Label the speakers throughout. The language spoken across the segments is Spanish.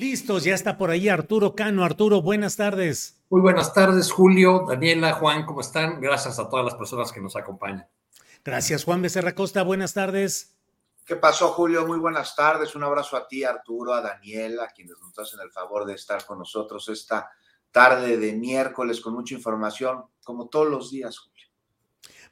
Speaker 1: Listos, ya está por ahí Arturo Cano. Arturo, buenas tardes.
Speaker 2: Muy buenas tardes, Julio, Daniela, Juan, ¿cómo están? Gracias a todas las personas que nos acompañan.
Speaker 1: Gracias, Juan Becerra Costa. Buenas tardes.
Speaker 3: ¿Qué pasó, Julio? Muy buenas tardes. Un abrazo a ti, Arturo, a Daniela, quienes nos hacen el favor de estar con nosotros esta tarde de miércoles con mucha información, como todos los días, Julio.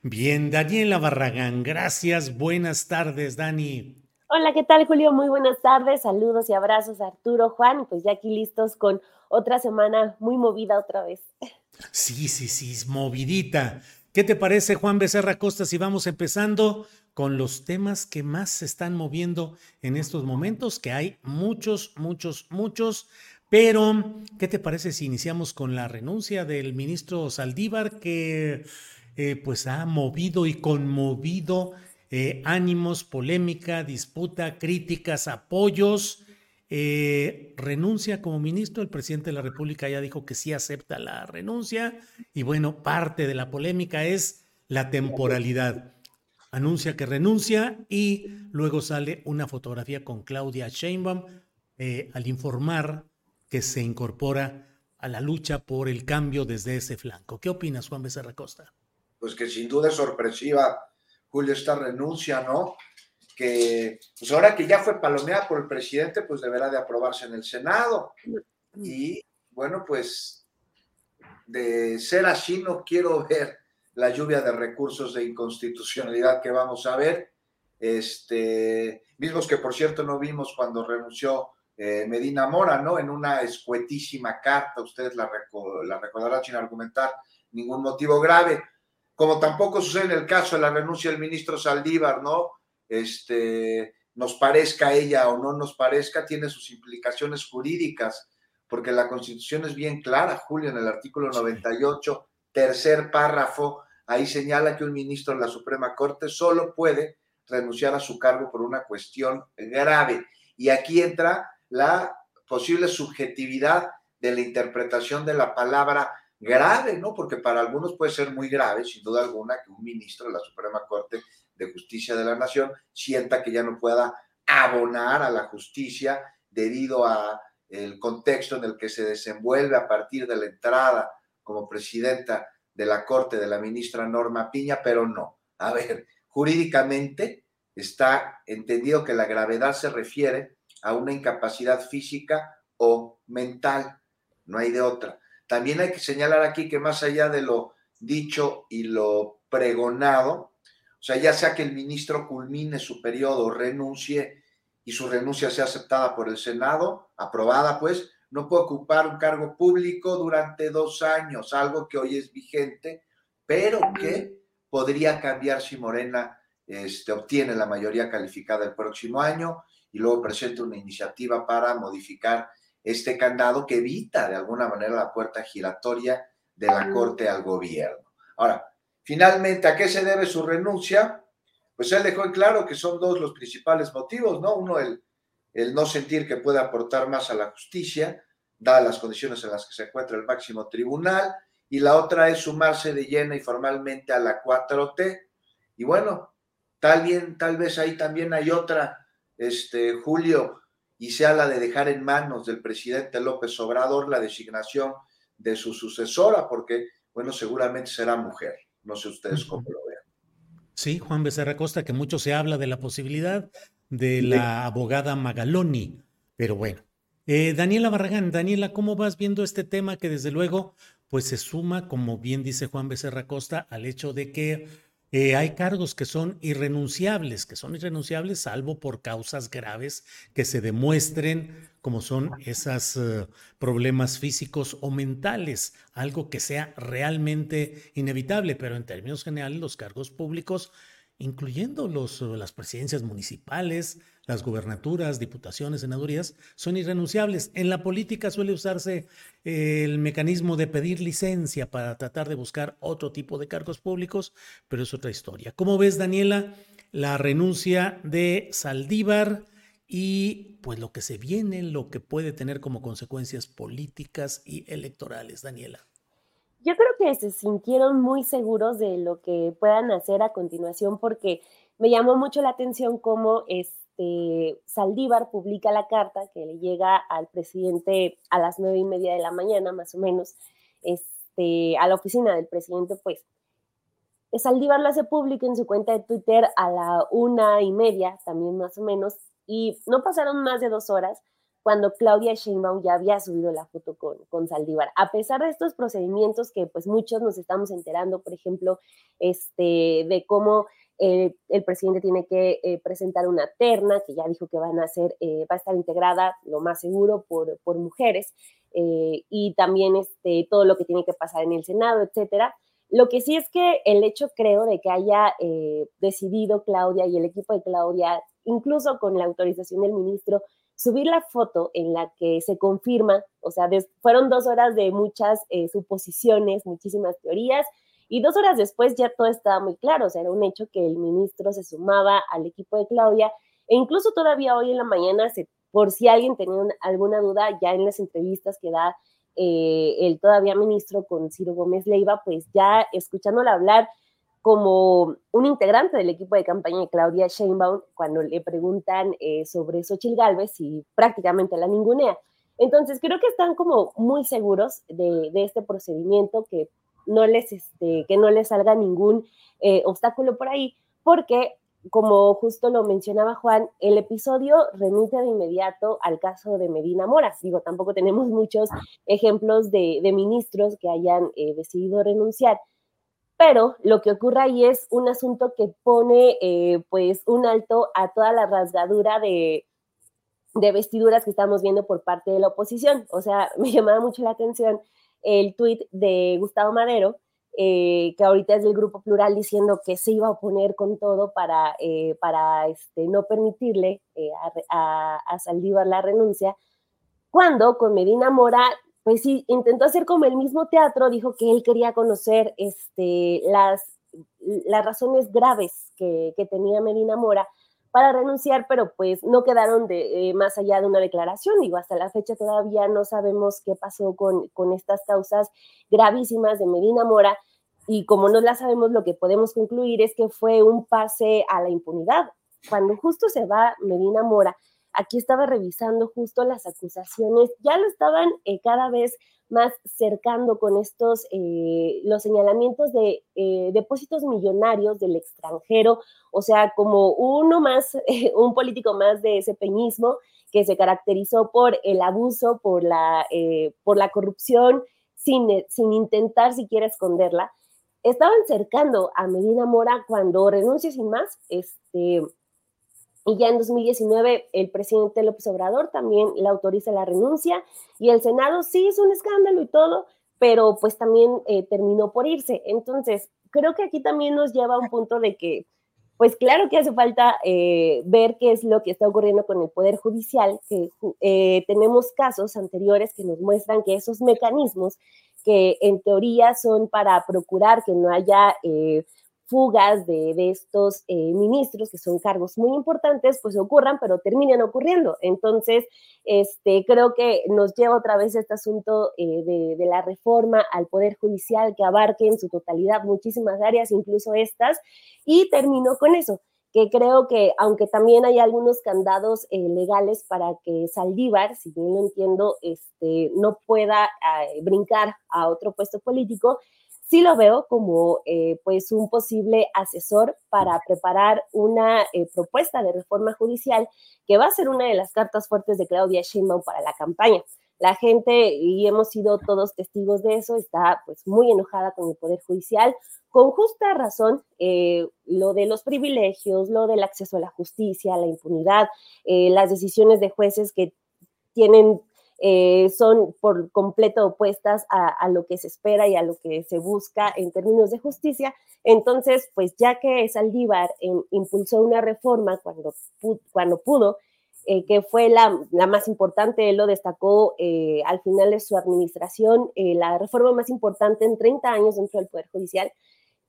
Speaker 1: Bien, Daniela Barragán, gracias. Buenas tardes, Dani.
Speaker 4: Hola, ¿qué tal, Julio? Muy buenas tardes. Saludos y abrazos a Arturo, Juan. Pues ya aquí listos con otra semana muy movida otra vez.
Speaker 1: Sí, sí, sí, movidita. ¿Qué te parece, Juan Becerra Costa, si vamos empezando con los temas que más se están moviendo en estos momentos? Que hay muchos, muchos, muchos. Pero, ¿qué te parece si iniciamos con la renuncia del ministro Saldívar, que eh, pues ha movido y conmovido eh, ánimos, polémica, disputa, críticas, apoyos. Eh, renuncia como ministro, el presidente de la República ya dijo que sí acepta la renuncia y bueno, parte de la polémica es la temporalidad. Anuncia que renuncia y luego sale una fotografía con Claudia Sheinbaum eh, al informar que se incorpora a la lucha por el cambio desde ese flanco. ¿Qué opinas, Juan Becerra Costa?
Speaker 3: Pues que sin duda es sorpresiva Julio, esta renuncia, ¿no? Que pues ahora que ya fue palomeada por el presidente, pues deberá de aprobarse en el Senado. Y bueno, pues de ser así, no quiero ver la lluvia de recursos de inconstitucionalidad que vamos a ver. Este, mismos que por cierto no vimos cuando renunció eh, Medina Mora, ¿no? En una escuetísima carta, ustedes la, la recordarán sin argumentar ningún motivo grave como tampoco sucede en el caso de la renuncia del ministro Saldívar, ¿no? Este, nos parezca ella o no nos parezca, tiene sus implicaciones jurídicas, porque la Constitución es bien clara, Julio, en el artículo 98, tercer párrafo, ahí señala que un ministro de la Suprema Corte solo puede renunciar a su cargo por una cuestión grave. Y aquí entra la posible subjetividad de la interpretación de la palabra grave, ¿no? Porque para algunos puede ser muy grave, sin duda alguna, que un ministro de la Suprema Corte de Justicia de la Nación sienta que ya no pueda abonar a la justicia debido a el contexto en el que se desenvuelve a partir de la entrada como presidenta de la Corte de la ministra Norma Piña, pero no. A ver, jurídicamente está entendido que la gravedad se refiere a una incapacidad física o mental, no hay de otra. También hay que señalar aquí que más allá de lo dicho y lo pregonado, o sea, ya sea que el ministro culmine su periodo, renuncie y su renuncia sea aceptada por el Senado, aprobada pues, no puede ocupar un cargo público durante dos años, algo que hoy es vigente, pero que podría cambiar si Morena este, obtiene la mayoría calificada el próximo año y luego presenta una iniciativa para modificar este candado que evita de alguna manera la puerta giratoria de la Corte al gobierno. Ahora, finalmente, ¿a qué se debe su renuncia? Pues él dejó en claro que son dos los principales motivos, ¿no? Uno, el, el no sentir que puede aportar más a la justicia, dadas las condiciones en las que se encuentra el máximo tribunal, y la otra es sumarse de lleno y formalmente a la 4T. Y bueno, tal, bien, tal vez ahí también hay otra, este, Julio, y se habla de dejar en manos del presidente López Obrador la designación de su sucesora, porque, bueno, seguramente será mujer. No sé ustedes cómo lo vean.
Speaker 1: Sí, Juan Becerra Costa, que mucho se habla de la posibilidad de la abogada Magaloni, pero bueno, Eh, Daniela Barragán, Daniela, ¿cómo vas viendo este tema que desde luego pues se suma, como bien dice Juan Becerra Costa, al hecho de que eh, hay cargos que son irrenunciables, que son irrenunciables salvo por causas graves que se demuestren, como son esos eh, problemas físicos o mentales, algo que sea realmente inevitable, pero en términos generales los cargos públicos incluyendo los, las presidencias municipales, las gubernaturas, diputaciones, senadurías, son irrenunciables. En la política suele usarse eh, el mecanismo de pedir licencia para tratar de buscar otro tipo de cargos públicos, pero es otra historia. ¿Cómo ves, Daniela, la renuncia de Saldívar y pues lo que se viene, lo que puede tener como consecuencias políticas y electorales, Daniela?
Speaker 4: Yo creo que se sintieron muy seguros de lo que puedan hacer a continuación porque me llamó mucho la atención cómo este Saldívar publica la carta que le llega al presidente a las nueve y media de la mañana, más o menos, este, a la oficina del presidente, pues. Saldívar lo hace público en su cuenta de Twitter a la una y media, también más o menos, y no pasaron más de dos horas cuando Claudia Sheinbaum ya había subido la foto con, con Saldívar. A pesar de estos procedimientos que pues muchos nos estamos enterando, por ejemplo, este, de cómo eh, el presidente tiene que eh, presentar una terna, que ya dijo que van a ser, eh, va a estar integrada, lo más seguro, por, mujeres, y también este, todo lo que tiene que pasar en el Senado, etcétera. Lo que sí es que el hecho, creo, de que haya decidido Claudia y el equipo de Claudia, incluso con la autorización del ministro, subir la foto en la que se confirma, o sea, fueron dos horas de muchas suposiciones, muchísimas teorías, y dos horas después ya todo estaba muy claro, o sea, era un hecho que el ministro se sumaba al equipo de Claudia, e incluso todavía hoy en la mañana, se, por si alguien tenía alguna duda, ya en las entrevistas que da eh, el todavía ministro con Ciro Gómez Leiva, pues ya escuchándola hablar, como un integrante del equipo de campaña de Claudia Sheinbaum cuando le preguntan eh, sobre Xochitl Galvez y prácticamente la ningunea. Entonces, creo que están como muy seguros de, este procedimiento, que no les, este, que no les salga ningún eh, obstáculo por ahí, porque, como justo lo mencionaba Juan, el episodio remite de inmediato al caso de Medina Mora. Digo, tampoco tenemos muchos ejemplos de, ministros que hayan eh, decidido renunciar pero lo que ocurre ahí es un asunto que pone eh, pues un alto a toda la rasgadura de, vestiduras que estamos viendo por parte de la oposición. O sea, me llamaba mucho la atención el tuit de Gustavo Madero, eh, que ahorita es del Grupo Plural, diciendo que se iba a oponer con todo para, eh, para este, no permitirle a, a, a Saldívar la renuncia, cuando con Medina Mora pues sí, intentó hacer como el mismo teatro, dijo que él quería conocer este, las, las razones graves que, tenía Medina Mora para renunciar, pero pues no quedaron de, eh, más allá de una declaración. Digo, hasta la fecha todavía no sabemos qué pasó con, estas causas gravísimas de Medina Mora y como no la sabemos, lo que podemos concluir es que fue un pase a la impunidad. Cuando justo se va Medina Mora, aquí estaba revisando justo las acusaciones, ya lo estaban eh, cada vez más cercando con estos, eh, los señalamientos de eh, depósitos millonarios del extranjero, o sea, como uno más, un político más de ese peñismo que se caracterizó por el abuso, por la, por la corrupción, sin, sin intentar siquiera esconderla. Estaban cercando a Medina Mora cuando renuncia sin más, este, y ya en 2019 el presidente López Obrador también le autoriza la renuncia y el Senado sí hizo un escándalo y todo, pero pues también eh, terminó por irse. Entonces, creo que aquí también nos lleva a un punto de que, pues claro que hace falta eh, ver qué es lo que está ocurriendo con el Poder Judicial, que eh, tenemos casos anteriores que nos muestran que esos mecanismos que en teoría son para procurar que no haya fugas de, estos eh, ministros, que son cargos muy importantes, pues ocurran, pero terminan ocurriendo. Entonces, este, creo que nos lleva otra vez este asunto eh, de, la reforma al Poder Judicial que abarque en su totalidad muchísimas áreas, incluso estas, y terminó con eso que creo que aunque también hay algunos candados eh, legales para que Saldívar, si bien lo entiendo, este, no pueda brincar a otro puesto político, sí lo veo como eh, pues un posible asesor para preparar una eh, propuesta de reforma judicial que va a ser una de las cartas fuertes de Claudia Sheinbaum para la campaña. La gente, y hemos sido todos testigos de eso, está pues muy enojada con el Poder Judicial, con justa razón, eh, lo de los privilegios, lo del acceso a la justicia, la impunidad, las decisiones de jueces que tienen eh, son por completo opuestas a, lo que se espera y a lo que se busca en términos de justicia. Entonces, pues ya que Saldívar impulsó una reforma cuando, cuando pudo, eh, que fue la, más importante, él lo destacó eh, al final de su administración, la reforma más importante en 30 años dentro del Poder Judicial,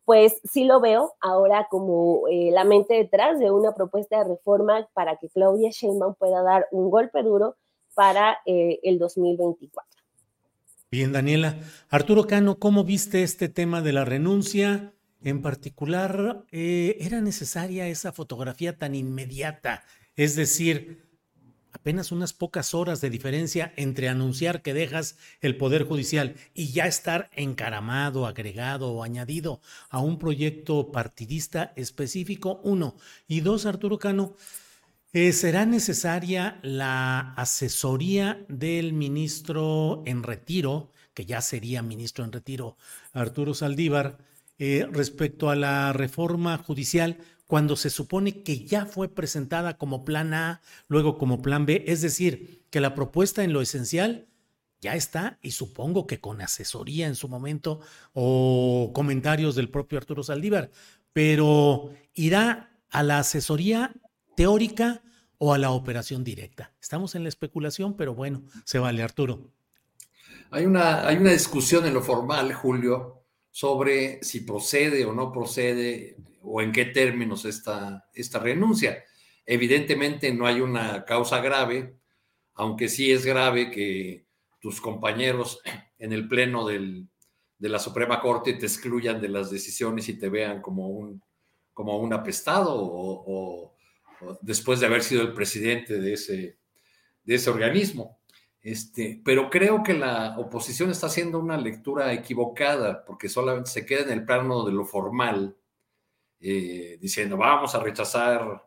Speaker 4: pues sí lo veo ahora como la mente detrás de una propuesta de reforma para que Claudia Sheinbaum pueda dar un golpe duro para eh, el 2024.
Speaker 1: Bien, Daniela. Arturo Cano, ¿cómo viste este tema de la renuncia? En particular, eh, ¿era necesaria esa fotografía tan inmediata? Es decir, apenas unas pocas horas de diferencia entre anunciar que dejas el Poder Judicial y ya estar encaramado, agregado o añadido a un proyecto partidista específico, uno. Y dos, Arturo Cano, eh, ¿Será necesaria la asesoría del ministro en retiro, que ya sería ministro en retiro, Arturo Saldívar, eh, respecto a la reforma judicial, cuando se supone que ya fue presentada como plan A, luego como plan B? Es decir, que la propuesta en lo esencial ya está y supongo que con asesoría en su momento o comentarios del propio Arturo Saldívar, pero irá a la asesoría teórica o a la operación directa. Estamos en la especulación, pero bueno, se vale, Arturo.
Speaker 2: Hay una, hay una discusión en lo formal, Julio, sobre si procede o no procede o en qué términos esta, esta renuncia. Evidentemente no hay una causa grave, aunque sí es grave que tus compañeros en el pleno de la Suprema Corte te excluyan de las decisiones y te vean como un, como un apestado o, después de haber sido el presidente de ese, de ese organismo. Este, pero creo que la oposición está haciendo una lectura equivocada porque solamente se queda en el plano de lo formal, eh, diciendo vamos a rechazar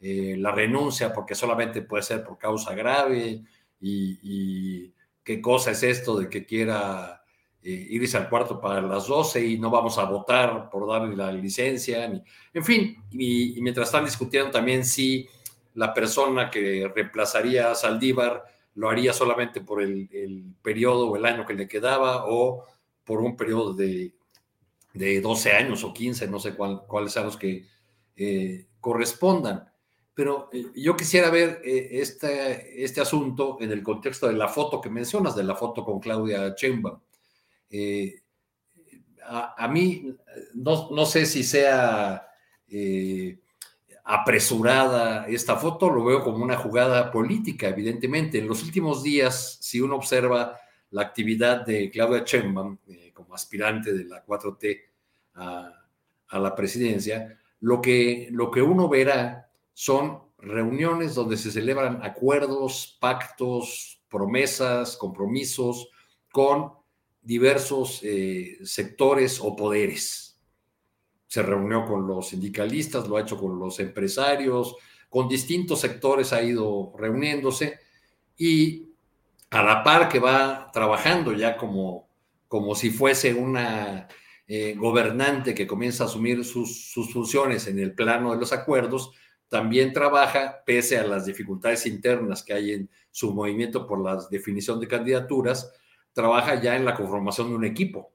Speaker 2: eh, la renuncia porque solamente puede ser por causa grave y, y, qué cosa es esto de que quiera eh, al cuarto para las 12 y no vamos a votar por darle la licencia. en fin, y, mientras están discutiendo también si la persona que reemplazaría a Saldívar lo haría solamente por el, periodo o el año que le quedaba o por un periodo de, de 12 años o 15, no sé cuáles sean los que eh, correspondan. Pero eh, yo quisiera ver este, este asunto en el contexto de la foto que mencionas, de la foto con Claudia Chemba. Eh, a, mí no, sé si sea eh, apresurada esta foto, lo veo como una jugada política, evidentemente. En los últimos días, si uno observa la actividad de Claudia Sheinbaum eh, como aspirante de la 4T a, la presidencia, lo que, lo que uno verá son reuniones donde se celebran acuerdos, pactos, promesas, compromisos con diversos eh, sectores o poderes. Se reunió con los sindicalistas, lo ha hecho con los empresarios, con distintos sectores ha ido reuniéndose y a la par que va trabajando ya como, como si fuese una eh, gobernante que comienza a asumir sus, sus funciones en el plano de los acuerdos, también trabaja, pese a las dificultades internas que hay en su movimiento por la definición de candidaturas, trabaja ya en la conformación de un equipo.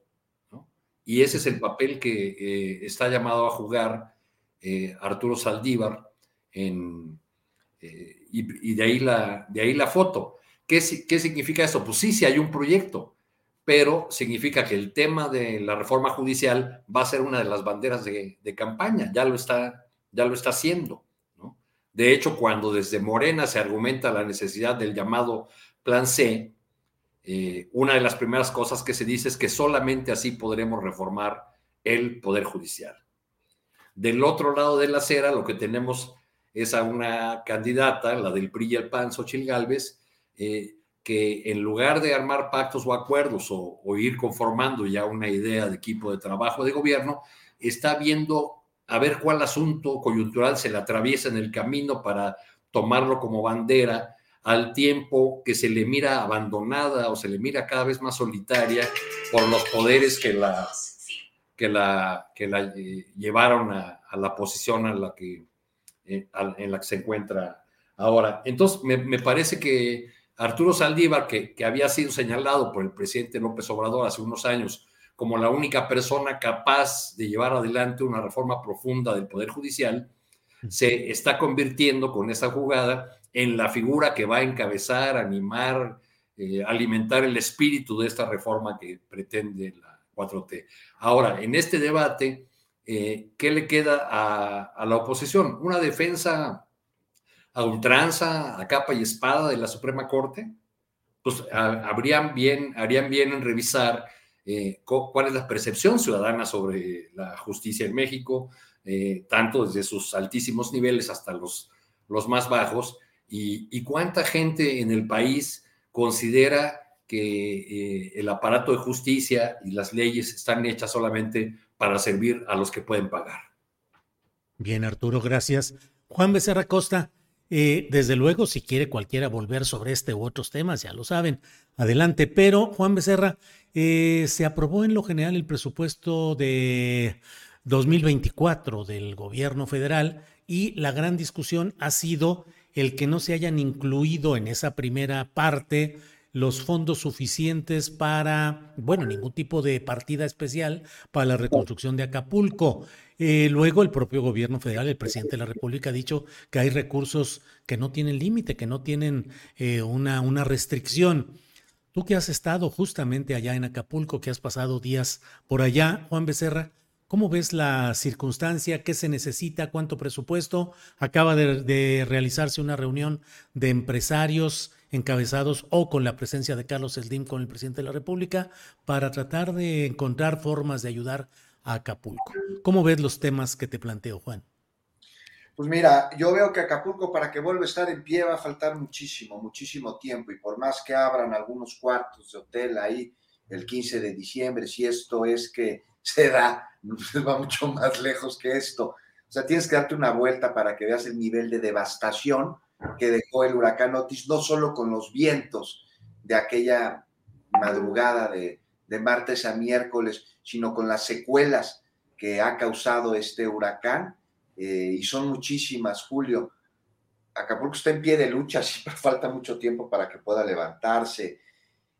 Speaker 2: Y ese es el papel que eh, está llamado a jugar eh, Arturo Saldívar en, eh, y, de, ahí la, de ahí la foto. ¿Qué, ¿Qué significa eso? Pues sí, sí hay un proyecto, pero significa que el tema de la reforma judicial va a ser una de las banderas de, de campaña, ya lo está, ya lo está haciendo. ¿no? De hecho, cuando desde Morena se argumenta la necesidad del llamado Plan C, eh, una de las primeras cosas que se dice es que solamente así podremos reformar el Poder Judicial. Del otro lado de la acera, lo que tenemos es a una candidata, la del PRI y el PAN, Xochil Gálvez, eh, que en lugar de armar pactos o acuerdos o, ir conformando ya una idea de equipo de trabajo de gobierno, está viendo a ver cuál asunto coyuntural se le atraviesa en el camino para tomarlo como bandera al tiempo que se le mira abandonada o se le mira cada vez más solitaria por los poderes que la, que la, que la eh, llevaron a, la posición en la que, eh, en la que se encuentra ahora. Entonces, me, me parece que Arturo Saldívar, que, que, había sido señalado por el presidente López Obrador hace unos años como la única persona capaz de llevar adelante una reforma profunda del Poder Judicial, se está convirtiendo con esa jugada en la figura que va a encabezar, animar, eh, alimentar el espíritu de esta reforma que pretende la 4T. Ahora, en este debate, eh, ¿qué le queda a, la oposición? Una defensa a ultranza, a capa y espada de la Suprema Corte. Pues habrían bien, harían bien en revisar eh, cuál es la percepción ciudadana sobre la justicia en México, tanto desde sus altísimos niveles hasta los, los más bajos, y, cuánta gente en el país considera que eh, el aparato de justicia y las leyes están hechas solamente para servir a los que pueden pagar.
Speaker 1: Bien, Arturo, gracias. Juan Becerra Costa, eh, desde luego, si quiere cualquiera volver sobre este u otros temas, ya lo saben, adelante. Pero, Juan Becerra, eh, se aprobó en lo general el presupuesto de 2024 del gobierno federal y la gran discusión ha sido el que no se hayan incluido en esa primera parte los fondos suficientes para, bueno, ningún tipo de partida especial para la reconstrucción de Acapulco. Eh, luego el propio gobierno federal, el presidente de la República ha dicho que hay recursos que no tienen límite, que no tienen eh, una, una restricción. Tú que has estado justamente allá en Acapulco, que has pasado días por allá, Juan Becerra, ¿Cómo ves la circunstancia? ¿Qué se necesita? ¿Cuánto presupuesto? Acaba de, realizarse una reunión de empresarios encabezados o con la presencia de Carlos Slim con el presidente de la República para tratar de encontrar formas de ayudar a Acapulco. ¿Cómo ves los temas que te planteo, Juan?
Speaker 3: Pues mira, yo veo que Acapulco para que vuelva a estar en pie va a faltar muchísimo, muchísimo tiempo y por más que abran algunos cuartos de hotel ahí el 15 de diciembre, si esto es que se da, va mucho más lejos que esto. O sea, tienes que darte una vuelta para que veas el nivel de devastación que dejó el huracán Otis, no solo con los vientos de aquella madrugada de, martes a miércoles, sino con las secuelas que ha causado este huracán. Eh, y son muchísimas, Julio. Acapulco está en pie de lucha, siempre falta mucho tiempo para que pueda levantarse.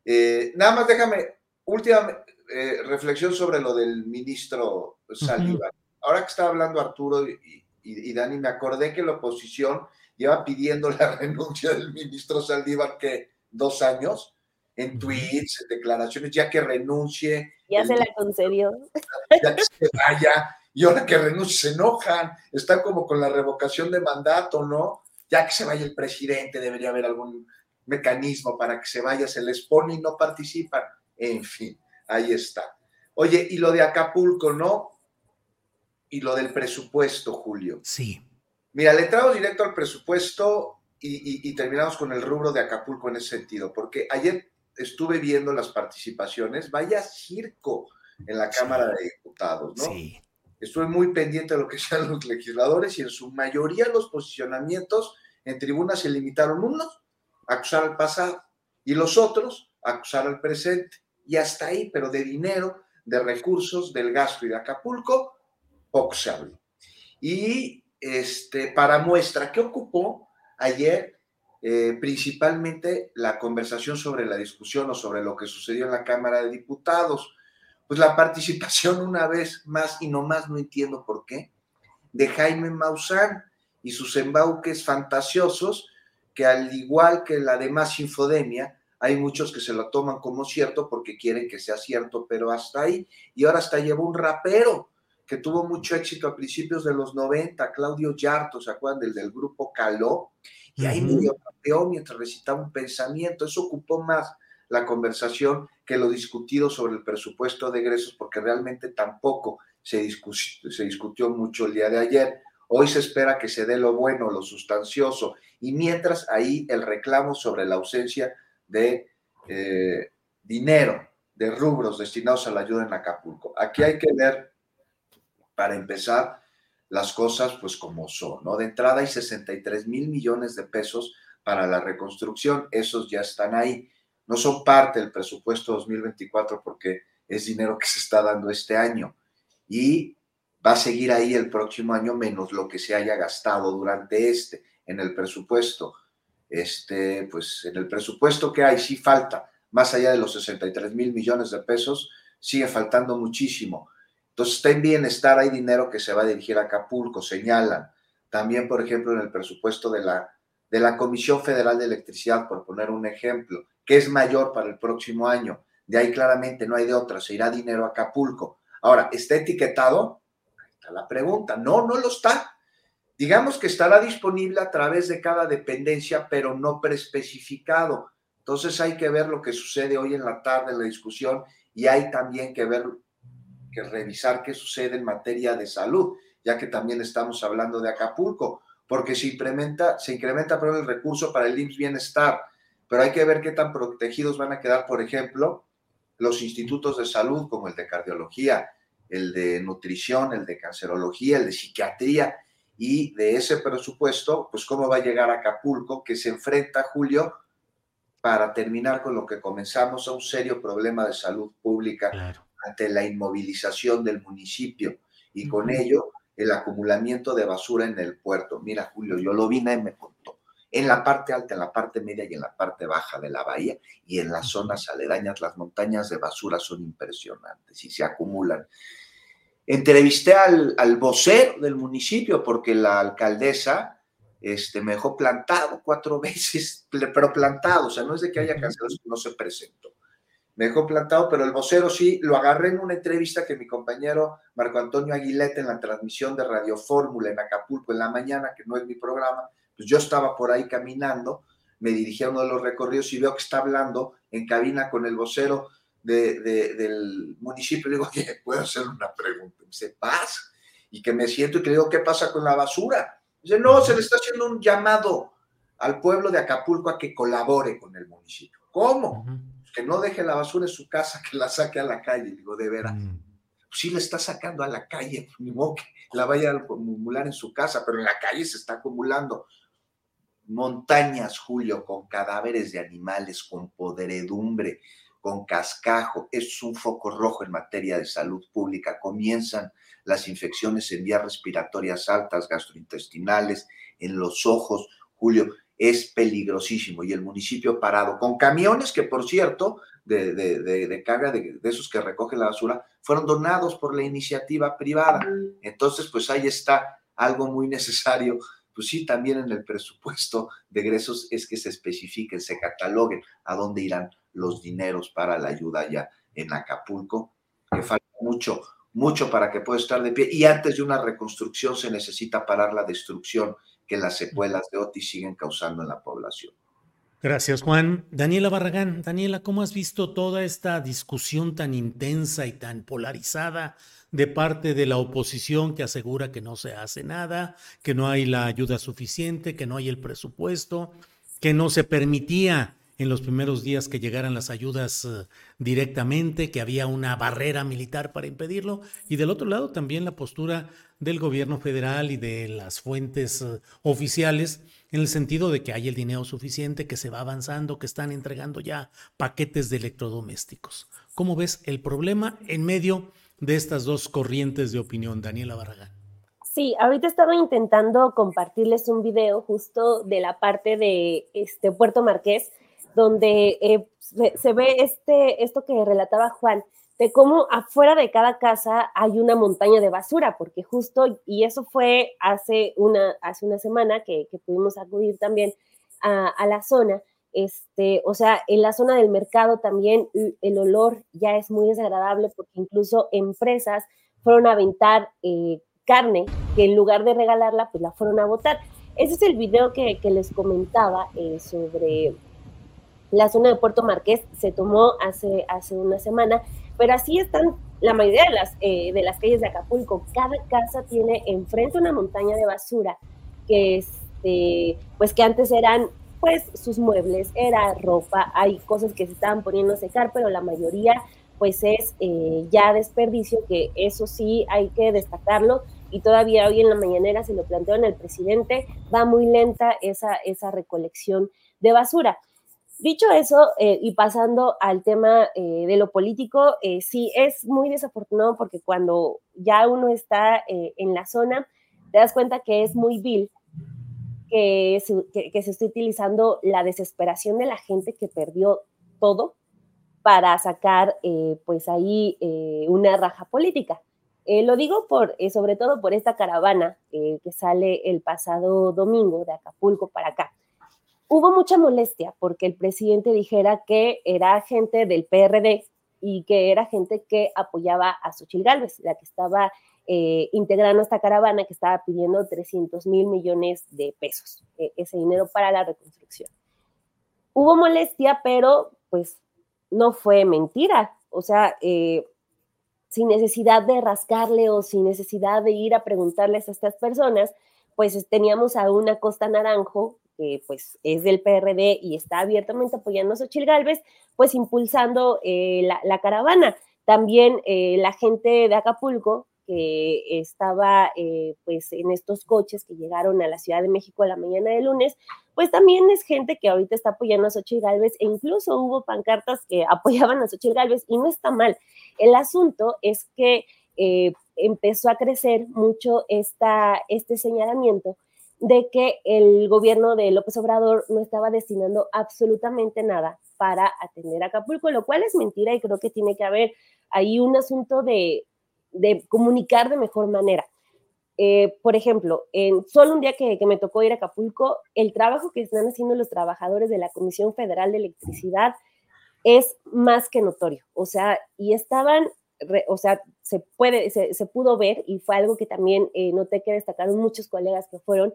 Speaker 3: Eh, nada más déjame, última, eh, reflexión sobre lo del ministro Saldívar. Ahora que estaba hablando Arturo y, Dani, me acordé que la oposición lleva pidiendo la renuncia del ministro Saldívar que dos años en tweets, en declaraciones, ya que renuncie.
Speaker 4: Ya se la concedió.
Speaker 3: Ya que se vaya. Y ahora que renuncie se enojan. Están como con la revocación de mandato, ¿no? Ya que se vaya el presidente, debería haber algún mecanismo para que se vaya, se les pone y no participan. En fin ahí está. Oye, y lo de Acapulco, ¿no? Y lo del presupuesto, Julio.
Speaker 1: Sí.
Speaker 3: Mira, le entramos directo al presupuesto y, terminamos con el rubro de Acapulco en ese sentido, porque ayer estuve viendo las participaciones, vaya circo en la Cámara de Diputados, ¿no? Sí. Estuve muy pendiente de lo que sean los legisladores y en su mayoría los posicionamientos en tribuna se limitaron unos a acusar al pasado y los otros a acusar al presente y hasta ahí, pero de dinero, de recursos, del gasto y de Acapulco, poco se habló. Y este, para muestra, ¿qué ocupó ayer? Eh, principalmente la conversación sobre la discusión o sobre lo que sucedió en la Cámara de Diputados. Pues la participación una vez más, y no más no entiendo por qué, de Jaime Maussan y sus embauques fantasiosos, que al igual que la demás infodemia, hay muchos que se lo toman como cierto porque quieren que sea cierto, pero hasta ahí. Y ahora hasta llevó un rapero que tuvo mucho éxito a principios de los 90, Claudio Yarto, ¿se acuerdan del, del grupo Caló? Y ahí murió campeón mientras recitaba un pensamiento. Eso ocupó más la conversación que lo discutido sobre el presupuesto de egresos, porque realmente tampoco se discutió mucho el día de ayer. Hoy se espera que se dé lo bueno, lo sustancioso, y mientras ahí el reclamo sobre la ausencia de eh, dinero, de rubros destinados a la ayuda en Acapulco. Aquí hay que ver, para empezar, las cosas pues como son, ¿no? De entrada hay 63 mil millones de pesos para la reconstrucción, esos ya están ahí. No son parte del presupuesto 2024 porque es dinero que se está dando este año y va a seguir ahí el próximo año menos lo que se haya gastado durante este en el presupuesto. Este, pues en el presupuesto que hay sí falta, más allá de los 63 mil millones de pesos, sigue faltando muchísimo. Entonces está en bienestar, hay dinero que se va a dirigir a Acapulco, señalan. También, por ejemplo, en el presupuesto de la, de la Comisión Federal de Electricidad, por poner un ejemplo, que es mayor para el próximo año. De ahí claramente no hay de otra, se irá dinero a Acapulco. Ahora, ¿está etiquetado? Ahí está la pregunta. No, no lo está. Digamos que estará disponible a través de cada dependencia, pero no preespecificado. Entonces hay que ver lo que sucede hoy en la tarde en la discusión y hay también que ver, que revisar qué sucede en materia de salud, ya que también estamos hablando de Acapulco, porque se incrementa, se incrementa pero el recurso para el IMSS Bienestar, pero hay que ver qué tan protegidos van a quedar, por ejemplo, los institutos de salud como el de cardiología, el de nutrición, el de cancerología, el de psiquiatría, y de ese presupuesto, pues cómo va a llegar a Acapulco, que se enfrenta, Julio, para terminar con lo que comenzamos a un serio problema de salud pública ante la inmovilización del municipio y con ello el acumulamiento de basura en el puerto. Mira, Julio, yo lo vi y me contó. En la parte alta, en la parte media y en la parte baja de la bahía y en las zonas aledañas, las montañas de basura son impresionantes y se acumulan. Entrevisté al, al vocero del municipio porque la alcaldesa este, me dejó plantado cuatro veces, pero plantado, o sea, no es de que haya cancelado, no se presentó. Me dejó plantado, pero el vocero sí, lo agarré en una entrevista que mi compañero Marco Antonio Aguilete en la transmisión de Radio Fórmula en Acapulco en la mañana, que no es mi programa, pues yo estaba por ahí caminando, me dirigí a uno de los recorridos y veo que está hablando en cabina con el vocero del municipio, le digo, oye, ¿puedo hacer una pregunta? Me dice, paz, y que me siento y que le digo, ¿qué pasa con la basura? Dice, no, se le está haciendo un llamado al pueblo de Acapulco a que colabore con el municipio. ¿Cómo? Que no deje la basura en su casa, que la saque a la calle. Digo, de veras. Mm. Pues sí, la está sacando a la calle, ni modo que la vaya a acumular en su casa, pero en la calle se está acumulando montañas, Julio, con cadáveres de animales, con podredumbre, con cascajo. Es un foco rojo en materia de salud pública. Comienzan las infecciones en vías respiratorias altas, gastrointestinales, en los ojos. Julio, es peligrosísimo. Y el municipio parado, con camiones que, por cierto, de, de, carga de, de, esos que recogen la basura, fueron donados por la iniciativa privada. Entonces, pues ahí está algo muy necesario pues sí, también en el presupuesto de egresos es que se especifiquen, se cataloguen a dónde irán los dineros para la ayuda ya en Acapulco, que falta mucho, mucho para que pueda estar de pie. Y antes de una reconstrucción se necesita parar la destrucción que las secuelas de Otis siguen causando en la población.
Speaker 1: Gracias, Juan. Daniela Barragán, Daniela, ¿cómo has visto toda esta discusión tan intensa y tan polarizada de parte de la oposición que asegura que no se hace nada, que no hay la ayuda suficiente, que no hay el presupuesto, que no se permitía en los primeros días que llegaran las ayudas eh, directamente, que había una barrera militar para impedirlo, y del otro lado también la postura del gobierno federal y de las fuentes eh, oficiales en el sentido de que hay el dinero suficiente, que se va avanzando, que están entregando ya paquetes de electrodomésticos. ¿Cómo ves el problema en medio de estas dos corrientes de opinión, Daniela Barragán?
Speaker 4: Sí, ahorita estaba intentando compartirles un video justo de la parte de este Puerto Marqués, donde eh, se, ve este, esto que relataba Juan, de cómo afuera de cada casa hay una montaña de basura, porque justo, y eso fue hace una, hace una semana que, pudimos acudir también a, la zona, este, o sea, en la zona del mercado también el olor ya es muy desagradable porque incluso empresas fueron a aventar eh, carne que en lugar de regalarla, pues la fueron a botar. Ese es el video que, les comentaba eh, sobre la zona de Puerto Marqués se tomó hace, hace una semana, pero así están la mayoría de las, eh, de las calles de Acapulco. Cada casa tiene enfrente una montaña de basura que, este, pues que antes eran pues sus muebles, era ropa, hay cosas que se estaban poniendo a secar, pero la mayoría pues es eh, ya desperdicio, que eso sí hay que destacarlo, y todavía hoy en la mañanera se lo planteó en el presidente, va muy lenta esa, esa recolección de basura. Dicho eso, eh, y pasando al tema eh, de lo político, sí es muy desafortunado porque cuando ya uno está en la zona, te das cuenta que es muy vil que se, está utilizando la desesperación de la gente que perdió todo para sacar, eh, pues ahí, eh, una raja política. Eh, lo digo por, sobre todo por esta caravana que sale el pasado domingo de Acapulco para acá. Hubo mucha molestia porque el presidente dijera que era gente del PRD y que era gente que apoyaba a Xochitl Gálvez, la que estaba eh, integrando esta caravana que estaba pidiendo 300 mil millones de pesos, eh, ese dinero para la reconstrucción. Hubo molestia, pero pues no fue mentira. O sea, eh, sin necesidad de rascarle o sin necesidad de ir a preguntarles a estas personas, pues teníamos a una Costa Naranjo, que pues es del PRD y está abiertamente apoyando a Xochitl Galvez, pues impulsando la, la, caravana. También la gente de Acapulco, que estaba eh, pues en estos coches que llegaron a la Ciudad de México a la mañana de lunes, pues también es gente que ahorita está apoyando a Xochitl Galvez e incluso hubo pancartas que apoyaban a Xochitl Galvez y no está mal. El asunto es que eh, empezó a crecer mucho esta, este señalamiento de que el gobierno de López Obrador no estaba destinando absolutamente nada para atender a Acapulco, lo cual es mentira y creo que tiene que haber ahí un asunto de, de comunicar de mejor manera. Eh, por ejemplo, en solo un día que, me tocó ir a Acapulco, el trabajo que están haciendo los trabajadores de la Comisión Federal de Electricidad es más que notorio. O sea, y estaban, o sea, se puede, se, pudo ver y fue algo que también eh, noté que destacaron muchos colegas que fueron,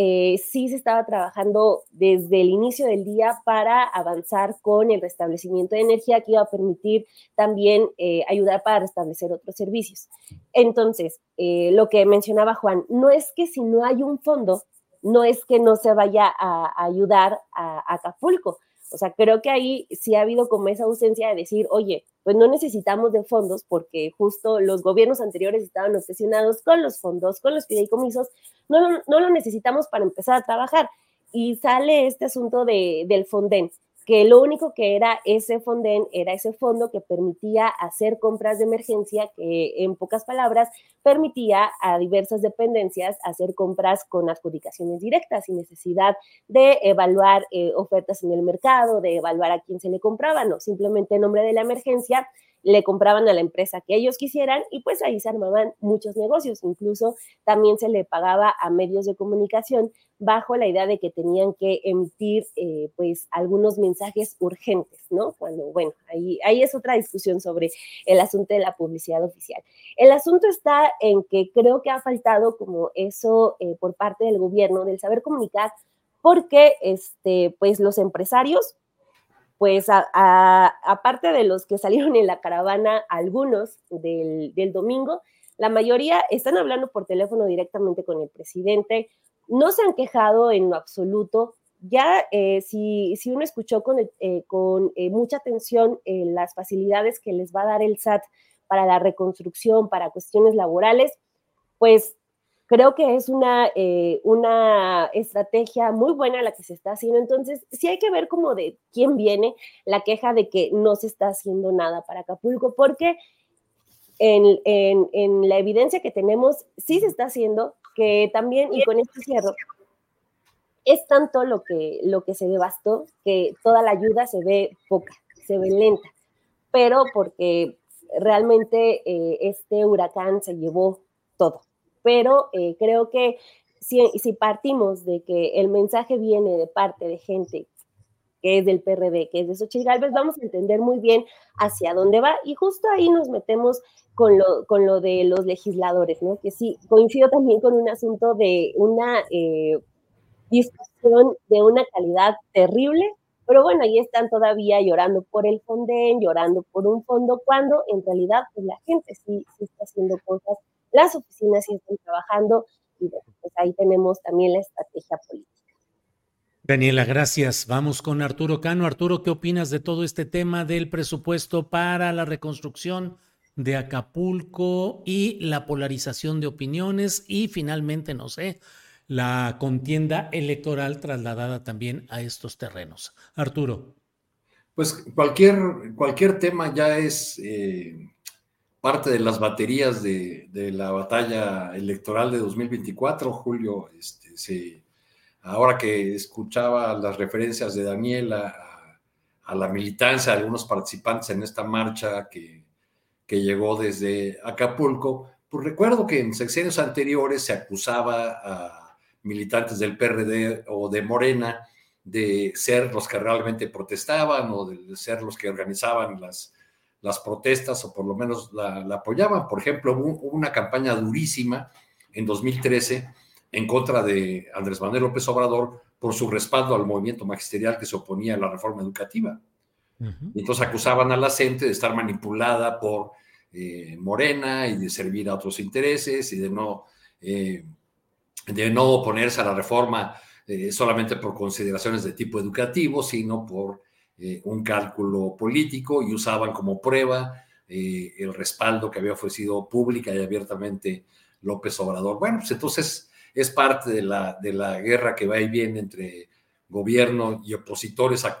Speaker 4: eh, sí se estaba trabajando desde el inicio del día para avanzar con el restablecimiento de energía que iba a permitir también eh, ayudar para restablecer otros servicios. Entonces, eh, lo que mencionaba Juan, no es que si no hay un fondo, no es que no se vaya a, ayudar a Acapulco, o sea, creo que ahí sí ha habido como esa ausencia de decir, oye, pues no necesitamos de fondos porque justo los gobiernos anteriores estaban obsesionados con los fondos, con los fideicomisos, no, no lo necesitamos para empezar a trabajar. Y sale este asunto de, del Fonden que lo único que era ese Fonden era ese fondo que permitía hacer compras de emergencia, que en pocas palabras permitía a diversas dependencias hacer compras con adjudicaciones directas sin necesidad de evaluar eh, ofertas en el mercado, de evaluar a quién se le compraba, no, simplemente en nombre de la emergencia le compraban a la empresa que ellos quisieran y pues ahí se armaban muchos negocios. Incluso también se le pagaba a medios de comunicación bajo la idea de que tenían que emitir eh, pues algunos mensajes urgentes, ¿no? Cuando, bueno, ahí, ahí es otra discusión sobre el asunto de la publicidad oficial. El asunto está en que creo que ha faltado como eso eh, por parte del gobierno, del saber comunicar, porque este, pues los empresarios pues aparte de los que salieron en la caravana, algunos del, domingo, la mayoría están hablando por teléfono directamente con el presidente, no se han quejado en lo absoluto. Ya eh, si, si, uno escuchó con, eh, con eh, mucha atención las facilidades que les va a dar el SAT para la reconstrucción, para cuestiones laborales, pues creo que es una, eh, una estrategia muy buena la que se está haciendo. Entonces, sí hay que ver como de quién viene la queja de que no se está haciendo nada para Acapulco, porque en, en, la evidencia que tenemos, sí se está haciendo, que también, y con esto cierro, es tanto lo que, lo que se devastó que toda la ayuda se ve poca, se ve lenta, pero porque realmente eh, este huracán se llevó todo pero eh, creo que si, partimos de que el mensaje viene de parte de gente que es del PRD, que es de Xochitl vamos a entender muy bien hacia dónde va y justo ahí nos metemos con lo, con lo de los legisladores, ¿no? Que sí, coincido también con un asunto de una eh, discusión de una calidad terrible, pero bueno, ahí están todavía llorando por el Fonden, llorando por un fondo, cuando en realidad pues, la gente sí, sí está haciendo cosas las oficinas sí están trabajando y pues ahí tenemos también la estrategia política.
Speaker 1: Daniela, gracias. Vamos con Arturo Cano. Arturo, ¿qué opinas de todo este tema del presupuesto para la reconstrucción de Acapulco y la polarización de opiniones y finalmente, no sé, la contienda electoral trasladada también a estos terrenos? Arturo.
Speaker 2: Pues cualquier, cualquier tema ya es eh, parte de las baterías de, la batalla electoral de 2024, Julio. Este, ahora que escuchaba las referencias de Daniela a, la militancia de algunos participantes en esta marcha que, que llegó desde Acapulco, pues recuerdo que en sexenios anteriores se acusaba a militantes del PRD o de Morena de ser los que realmente protestaban o de ser los que organizaban las, las protestas o por lo menos la, apoyaban. Por ejemplo, hubo, una campaña durísima en 2013 en contra de Andrés Manuel López Obrador por su respaldo al movimiento magisterial que se oponía a la reforma educativa. entonces acusaban a la gente de estar manipulada por eh, Morena y de servir a otros intereses y de no, eh, de no oponerse a la reforma eh, solamente por consideraciones de tipo educativo, sino por eh, un cálculo político y usaban como prueba eh, el respaldo que había ofrecido pública y abiertamente López Obrador. Bueno, pues entonces es parte de la, de la guerra que va y viene entre gobierno y opositores
Speaker 5: A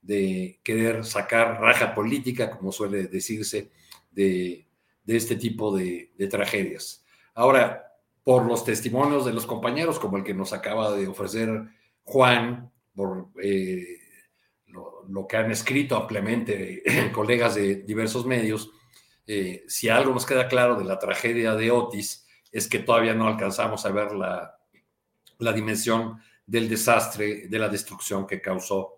Speaker 2: de querer sacar raja política, como suele decirse, de, este tipo de, tragedias. Ahora, por los testimonios de los compañeros, como el que nos acaba de ofrecer Juan, por eh, lo, que han escrito ampliamente colegas de diversos medios, eh, si algo nos queda claro de la tragedia de Otis, es que todavía no alcanzamos a ver la, la dimensión del desastre, de la destrucción que causó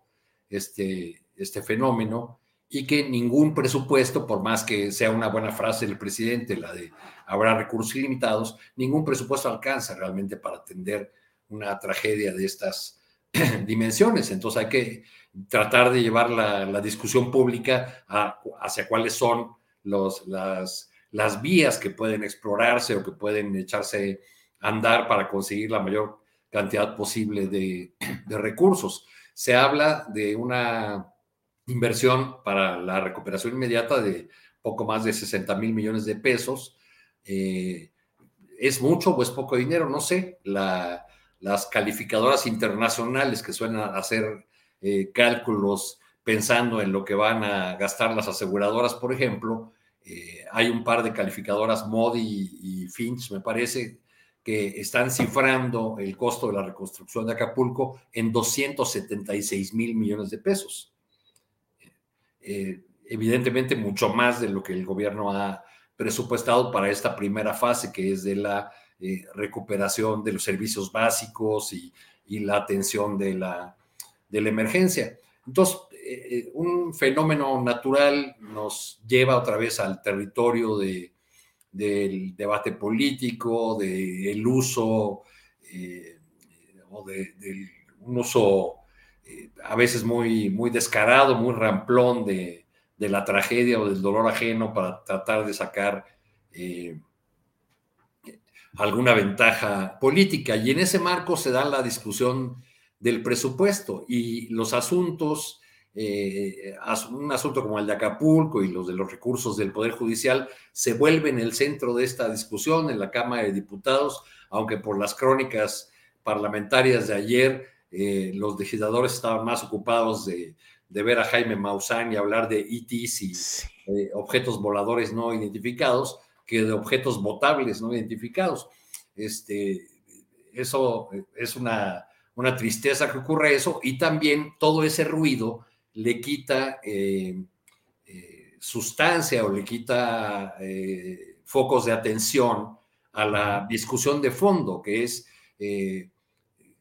Speaker 2: este, este fenómeno y que ningún presupuesto, por más que sea una buena frase del presidente, la de habrá recursos ilimitados, ningún presupuesto alcanza realmente para atender una tragedia de estas dimensiones. Entonces hay que tratar de llevar la, discusión pública hacia cuáles son los, las, las vías que pueden explorarse o que pueden echarse a andar para conseguir la mayor cantidad posible de, de recursos se habla de una inversión para la recuperación inmediata de poco más de 60 mil millones de pesos. Eh, ¿Es mucho o es poco dinero? No sé. las calificadoras internacionales que suelen hacer eh, cálculos pensando en lo que van a gastar las aseguradoras, por ejemplo, eh, hay un par de calificadoras, Modi y Finch, me parece, que están cifrando el costo de la reconstrucción de Acapulco en 276 mil millones de pesos. Eh, evidentemente mucho más de lo que el gobierno ha presupuestado para esta primera fase, que es de la eh, recuperación de los servicios básicos y, la atención de la, de la emergencia. Entonces, eh, un fenómeno natural nos lleva otra vez al territorio de, del debate político, del uso eh, o de, un uso eh, a veces muy, muy descarado, muy ramplón de, la tragedia o del dolor ajeno para tratar de sacar eh, alguna ventaja política. Y en ese marco se da la discusión del presupuesto y los asuntos eh, un asunto como el de Acapulco y los de los recursos del Poder Judicial se vuelven el centro de esta discusión en la Cámara de Diputados, aunque por las crónicas parlamentarias de ayer eh, los legisladores estaban más ocupados de, ver a Jaime Maussan y hablar de ETs y eh, objetos voladores no identificados que de objetos votables no identificados. Este, eso es una, una tristeza que ocurre eso y también todo ese ruido le quita eh, eh, sustancia o le quita eh, focos de atención a la discusión de fondo, que es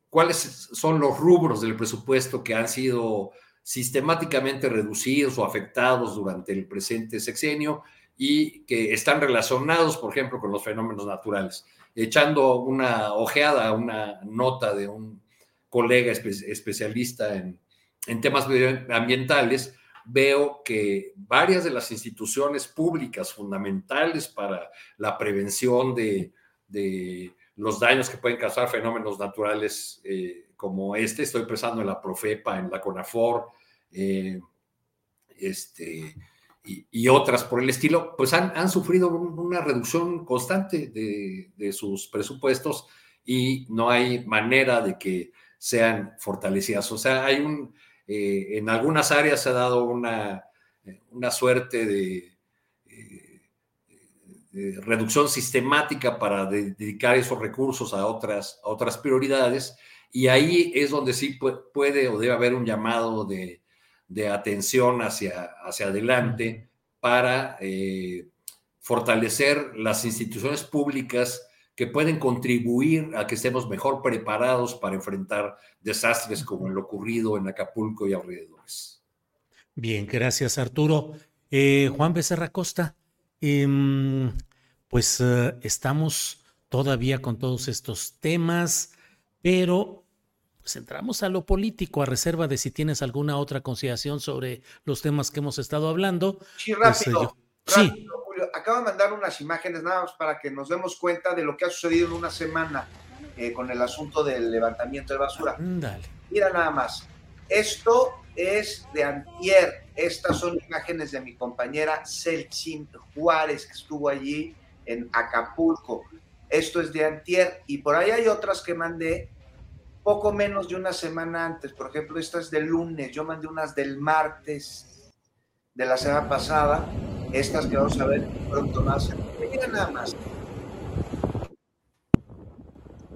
Speaker 2: cuáles son los rubros del presupuesto que han sido sistemáticamente reducidos o afectados durante el presente sexenio y que están relacionados, por ejemplo, con los fenómenos naturales. Echando una ojeada a una nota de un colega especialista en, en temas ambientales, veo que varias de las instituciones públicas fundamentales para la prevención de, de los daños que pueden causar fenómenos naturales eh, como este, estoy pensando en la Profepa, en la CONAFOR, eh, este, y, otras por el estilo, pues han, han sufrido una reducción constante de, sus presupuestos y no hay manera de que sean fortalecidas. O sea, hay un, eh, en algunas áreas se ha dado una, una suerte de, eh, reducción sistemática para dedicar esos recursos a otras, a otras prioridades. Y ahí es donde sí puede o debe haber un llamado de, de atención hacia, hacia adelante para eh, fortalecer las instituciones públicas que pueden contribuir a que estemos mejor preparados para enfrentar desastres como el ocurrido en Acapulco y alrededores.
Speaker 1: Bien, gracias Arturo. Eh, Juan Becerra Costa, em, pues eh, estamos todavía con todos estos temas, pero pues entramos a lo político, a reserva de si tienes alguna otra consideración sobre los temas que hemos estado hablando.
Speaker 3: Sí, pues, eh, rápido. sí. Acabo de mandar unas imágenes nada más para que nos demos cuenta de lo que ha sucedido en una semana eh, con el asunto del levantamiento de basura.
Speaker 1: Dale.
Speaker 3: Mira nada más. Esto es de antier. Estas son imágenes de mi compañera Celcin Juárez, que estuvo allí en Acapulco. Esto es de antier. Y por ahí hay otras que mandé poco menos de una semana antes. Por ejemplo, esta es del lunes, yo mandé unas del martes de la semana pasada, estas que vamos a ver pronto más. Mira nada más.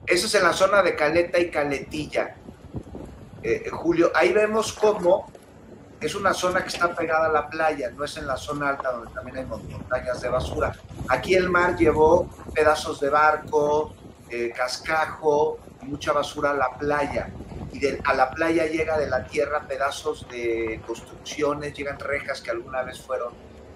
Speaker 3: Eso es en la zona de Caleta y Caletilla. Eh, Julio, ahí vemos cómo es una zona que está pegada a la playa, no es en la zona alta donde también hay montañas de basura. Aquí el mar llevó pedazos de barco, eh, cascajo, mucha basura a la playa. Y a la playa llega de la tierra pedazos de construcciones, llegan rejas que alguna vez fueron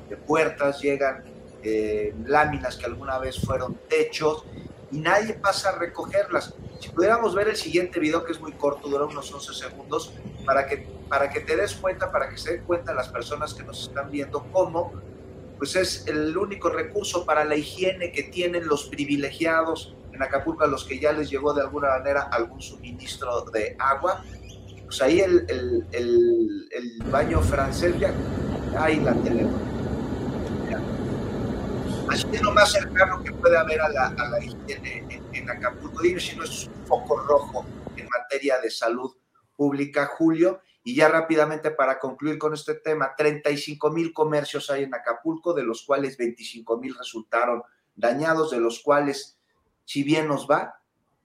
Speaker 3: de puertas, llegan eh, láminas que alguna vez fueron techos y nadie pasa a recogerlas. Si pudiéramos ver el siguiente video, que es muy corto, dura unos 11 segundos, para que, para que te des cuenta, para que se den cuenta las personas que nos están viendo, cómo pues es el único recurso para la higiene que tienen los privilegiados en Acapulco a los que ya les llegó de alguna manera algún suministro de agua. Pues ahí el, el, baño francés, ya, ahí la tenemos. Así es lo más cercano que puede haber a la, a la higiene en, Acapulco. Dime si no es un foco rojo en materia de salud pública, Julio. Y ya rápidamente para concluir con este tema, 35 mil comercios hay en Acapulco, de los cuales 25 mil resultaron dañados, de los cuales si bien nos va,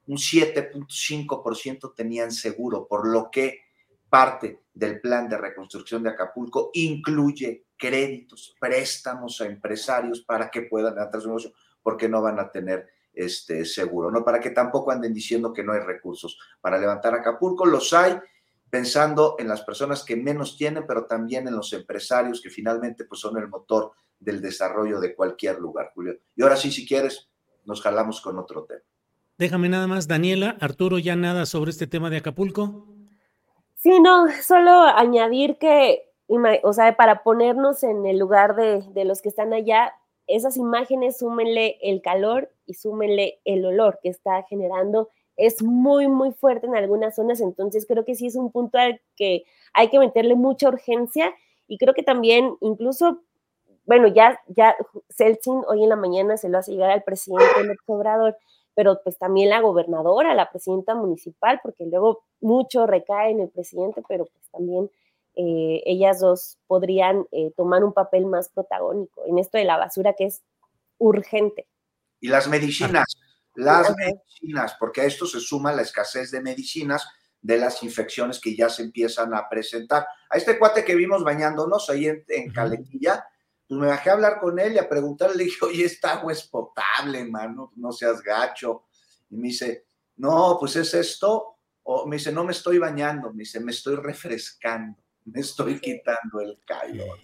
Speaker 3: un 7.5% tenían seguro, por lo que parte del plan de reconstrucción de Acapulco incluye créditos, préstamos a empresarios para que puedan levantar su negocio, porque no van a tener este seguro, no para que tampoco anden diciendo que no hay recursos para levantar Acapulco, los hay pensando en las personas que menos tienen, pero también en los empresarios que finalmente pues son el motor del desarrollo de cualquier lugar, Julio. Y ahora sí, si quieres, nos jalamos con otro tema.
Speaker 1: Déjame nada más, Daniela, Arturo, ya nada sobre este tema de Acapulco.
Speaker 4: Sí, no, solo añadir que, o sea, para ponernos en el lugar de, de los que están allá, esas imágenes súmenle el calor y súmenle el olor que está generando. Es muy, muy fuerte en algunas zonas, entonces creo que sí es un punto al que hay que meterle mucha urgencia y creo que también incluso bueno, ya, ya Celsin hoy en la mañana se lo hace llegar al presidente el Obrador, pero pues también la gobernadora, la presidenta municipal, porque luego mucho recae en el presidente, pero pues también eh, ellas dos podrían eh, tomar un papel más protagónico en esto de la basura, que es urgente.
Speaker 3: Y las medicinas, las medicinas, porque a esto se suma la escasez de medicinas de las infecciones que ya se empiezan a presentar. A este cuate que vimos bañándonos ahí en, en Calentilla, pues me bajé a hablar con él y a preguntarle, le dije, oye, esta agua es potable, hermano, no seas gacho. Y me dice, no, pues es esto, o me dice, no me estoy bañando, me dice, me estoy refrescando, me estoy quitando el calor.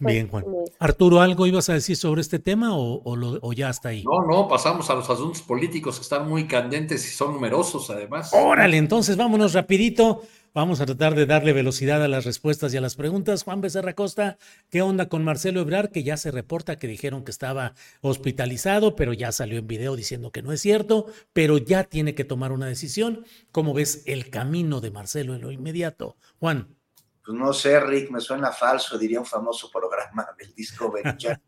Speaker 1: Bien, Juan. Arturo, ¿algo ibas a decir sobre este tema o, ya está ahí?
Speaker 2: No, no, pasamos a los asuntos políticos que están muy candentes y son numerosos además.
Speaker 1: Órale, entonces vámonos rapidito. Vamos a tratar de darle velocidad a las respuestas y a las preguntas. Juan Becerra Costa, ¿qué onda con Marcelo Ebrar? Que ya se reporta que dijeron que estaba hospitalizado, pero ya salió en video diciendo que no es cierto, pero ya tiene que tomar una decisión. ¿Cómo ves el camino de Marcelo en lo inmediato? Juan
Speaker 3: pues no sé, Rick, me suena falso, diría un famoso programa del disco Channel.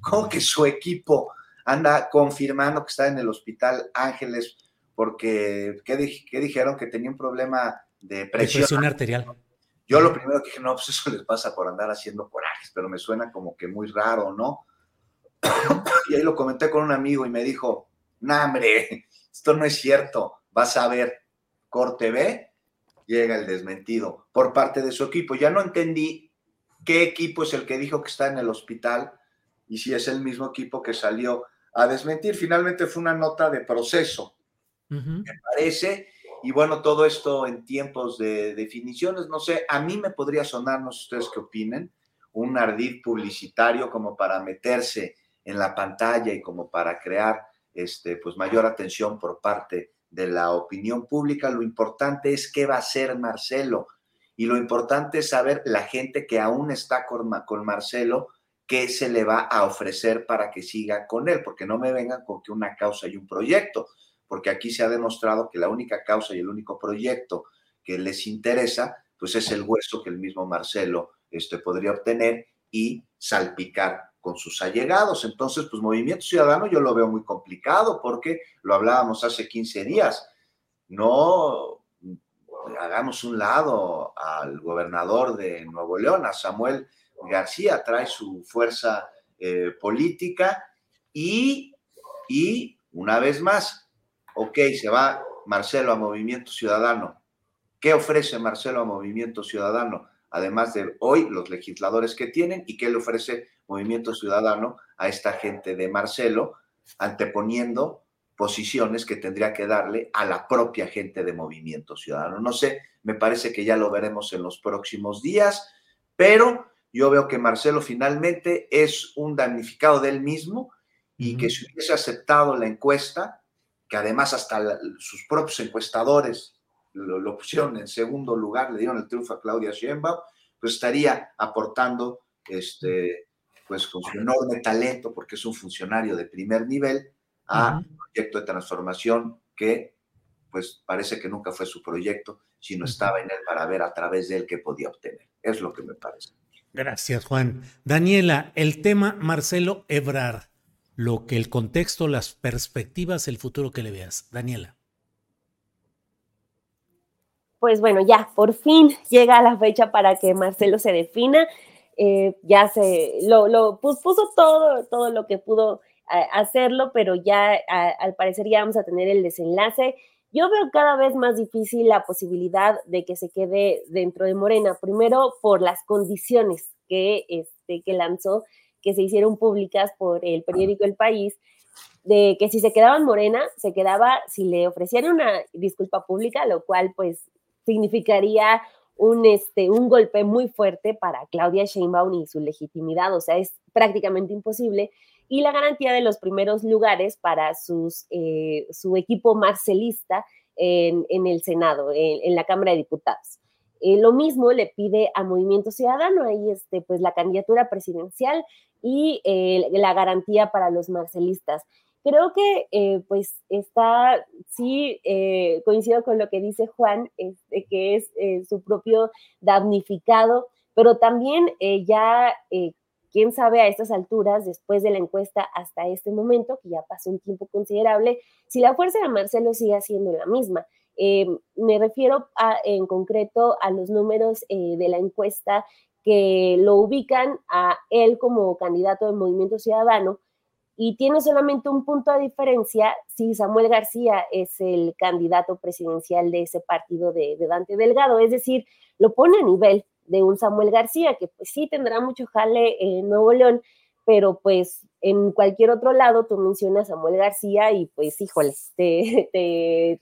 Speaker 3: ¿Cómo que su equipo anda confirmando que está en el hospital Ángeles porque, ¿qué, dijeron? Que tenía un problema de presión.
Speaker 1: presión arterial.
Speaker 3: Yo lo primero que dije, no, pues eso les pasa por andar haciendo corajes, pero me suena como que muy raro, ¿no? y ahí lo comenté con un amigo y me dijo, no, hombre, esto no es cierto, vas a ver, corte B, llega el desmentido por parte de su equipo. Ya no entendí qué equipo es el que dijo que está en el hospital y si es el mismo equipo que salió a desmentir. Finalmente fue una nota de proceso, me parece. Y bueno, todo esto en tiempos de definiciones, no sé, a mí me podría sonar, no sé ustedes qué opinen, un ardid publicitario como para meterse en la pantalla y como para crear este, pues mayor atención por parte de la opinión pública, lo importante es qué va a hacer Marcelo. Y lo importante es saber la gente que aún está con, con Marcelo, qué se le va a ofrecer para que siga con él, porque no me vengan con que una causa y un proyecto, porque aquí se ha demostrado que la única causa y el único proyecto que les interesa, pues es el hueso que el mismo Marcelo este, podría obtener y salpicar con sus allegados. Entonces, pues Movimiento Ciudadano yo lo veo muy complicado porque lo hablábamos hace 15 días. No hagamos un lado al gobernador de Nuevo León, a Samuel García, trae su fuerza eh, política y, y una vez más, ok, se va Marcelo a Movimiento Ciudadano. ¿Qué ofrece Marcelo a Movimiento Ciudadano? además de hoy los legisladores que tienen y qué le ofrece Movimiento Ciudadano a esta gente de Marcelo, anteponiendo posiciones que tendría que darle a la propia gente de Movimiento Ciudadano. No sé, me parece que ya lo veremos en los próximos días, pero yo veo que Marcelo finalmente es un damnificado de él mismo y que si hubiese aceptado la encuesta, que además hasta sus propios encuestadores lo, pusieron en segundo lugar, le dieron el triunfo a Claudia Sheinbaum, pues estaría aportando este, pues con su enorme talento, porque es un funcionario de primer nivel, a un proyecto de transformación que pues parece que nunca fue su proyecto, sino estaba en él para ver a través de él qué podía obtener. Es lo que me parece.
Speaker 1: Gracias, Juan. Daniela, el tema Marcelo Ebrar, lo que el contexto, las perspectivas, el futuro que le veas. Daniela
Speaker 4: pues bueno, ya por fin llega la fecha para que Marcelo se defina. Eh, ya se lo, puso todo, todo lo que pudo eh, hacerlo, pero ya al parecer ya vamos a tener el desenlace. Yo veo cada vez más difícil la posibilidad de que se quede dentro de Morena, primero por las condiciones que, este, que lanzó, que se hicieron públicas por el periódico El País, de que si se quedaba en Morena, se quedaba si le ofrecieran una disculpa pública, lo cual pues significaría un, este, un golpe muy fuerte para Claudia Sheinbaum y su legitimidad, o sea, es prácticamente imposible, y la garantía de los primeros lugares para sus, eh, su equipo marcelista en, el Senado, en, la Cámara de Diputados. Eh, lo mismo le pide a Movimiento Ciudadano, ahí este, pues la candidatura presidencial y eh, la garantía para los marcelistas. Creo que eh, pues está, sí, eh, coincido con lo que dice Juan, este, que es eh, su propio damnificado, pero también ya, quién sabe a estas alturas, después de la encuesta hasta este momento, que ya pasó un tiempo considerable, si la fuerza de Marcelo sigue siendo la misma. me refiero en concreto a los números de la encuesta que lo ubican a él como candidato del Movimiento Ciudadano y tiene solamente un punto de diferencia si Samuel García es el candidato presidencial de ese partido de, Dante Delgado, es decir, lo pone a nivel de un Samuel García, que pues sí tendrá mucho jale en Nuevo León, pero pues en cualquier otro lado tú mencionas a Samuel García y pues híjole, te,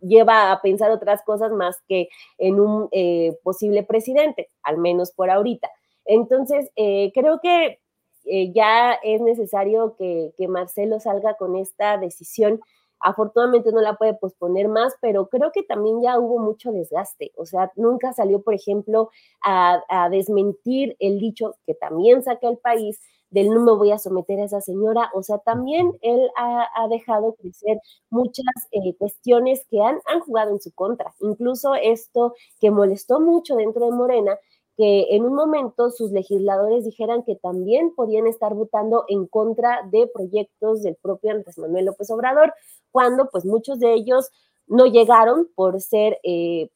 Speaker 4: lleva a pensar otras cosas más que en un eh, posible presidente, al menos por ahorita. Entonces, eh, creo que eh, ya es necesario que, Marcelo salga con esta decisión. Afortunadamente no la puede posponer más, pero creo que también ya hubo mucho desgaste. O sea, nunca salió, por ejemplo, a, a desmentir el dicho que también saca el país del no me voy a someter a esa señora. O sea, también él ha, dejado crecer muchas eh, cuestiones que han, han jugado en su contra. Incluso esto que molestó mucho dentro de Morena, que en un momento sus legisladores dijeran que también podían estar votando en contra de proyectos del propio Andrés Manuel López Obrador, cuando pues muchos de ellos no llegaron por ser eh,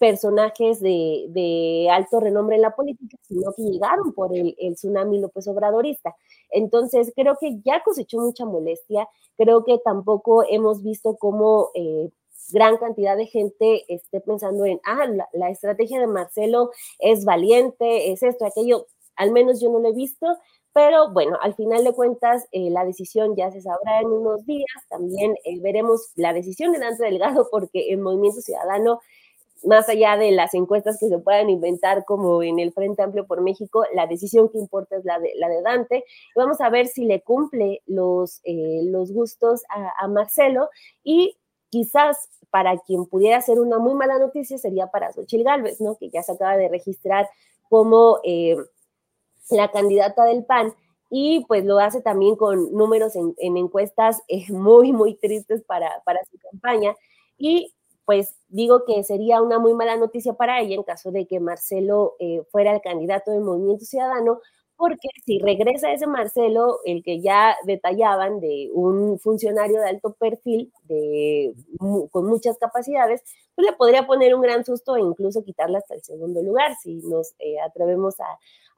Speaker 4: personajes de, alto renombre en la política, sino que llegaron por el, tsunami López Obradorista. Entonces, creo que ya cosechó mucha molestia, creo que tampoco hemos visto cómo eh, gran cantidad de gente esté pensando en, ah, la, estrategia de Marcelo es valiente, es esto, aquello, al menos yo no lo he visto, pero bueno, al final de cuentas, eh, la decisión ya se sabrá en unos días. También eh, veremos la decisión de Dante Delgado, porque el Movimiento Ciudadano más allá de las encuestas que se puedan inventar como en el Frente Amplio por México, la decisión que importa es la de, la de Dante. vamos a ver si le cumple los, eh, los gustos a, Marcelo y quizás para quien pudiera ser una muy mala noticia sería para Xochitl Gálvez, ¿no? Que ya se acaba de registrar como eh, la candidata del PAN y pues lo hace también con números en, encuestas eh, muy, muy tristes para, para su campaña. Y pues digo que sería una muy mala noticia para ella en caso de que Marcelo eh, fuera el candidato del Movimiento Ciudadano, porque si regresa ese Marcelo, el que ya detallaban de un funcionario de alto perfil, de, con muchas capacidades, pues le podría poner un gran susto e incluso quitarle hasta el segundo lugar, si nos eh, atrevemos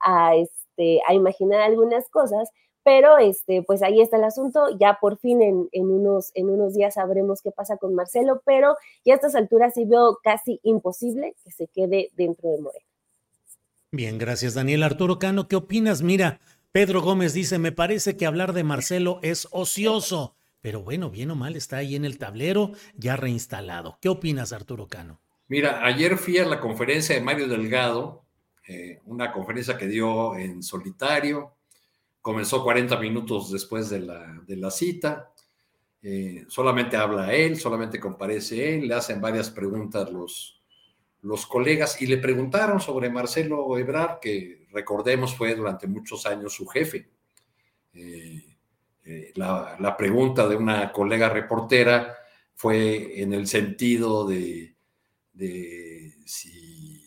Speaker 4: a, este, a imaginar algunas cosas, pero este, pues ahí está el asunto. Ya por fin en, unos, en unos días sabremos qué pasa con Marcelo, pero ya a estas alturas sí veo casi imposible que se quede dentro de Morena.
Speaker 1: Bien, gracias Daniel. Arturo Cano, ¿qué opinas? Mira, Pedro Gómez dice, me parece que hablar de Marcelo es ocioso, pero bueno, bien o mal está ahí en el tablero ya reinstalado. ¿Qué opinas, Arturo Cano?
Speaker 2: Mira, ayer fui a la conferencia de Mario Delgado, eh, una conferencia que dio en solitario, comenzó 40 minutos después de la, cita. Eh, solamente habla él, solamente comparece él, le hacen varias preguntas los, los colegas y le preguntaron sobre Marcelo Ebrard, que recordemos fue durante muchos años su jefe. Eh, eh, la, pregunta de una colega reportera fue en el sentido de, si,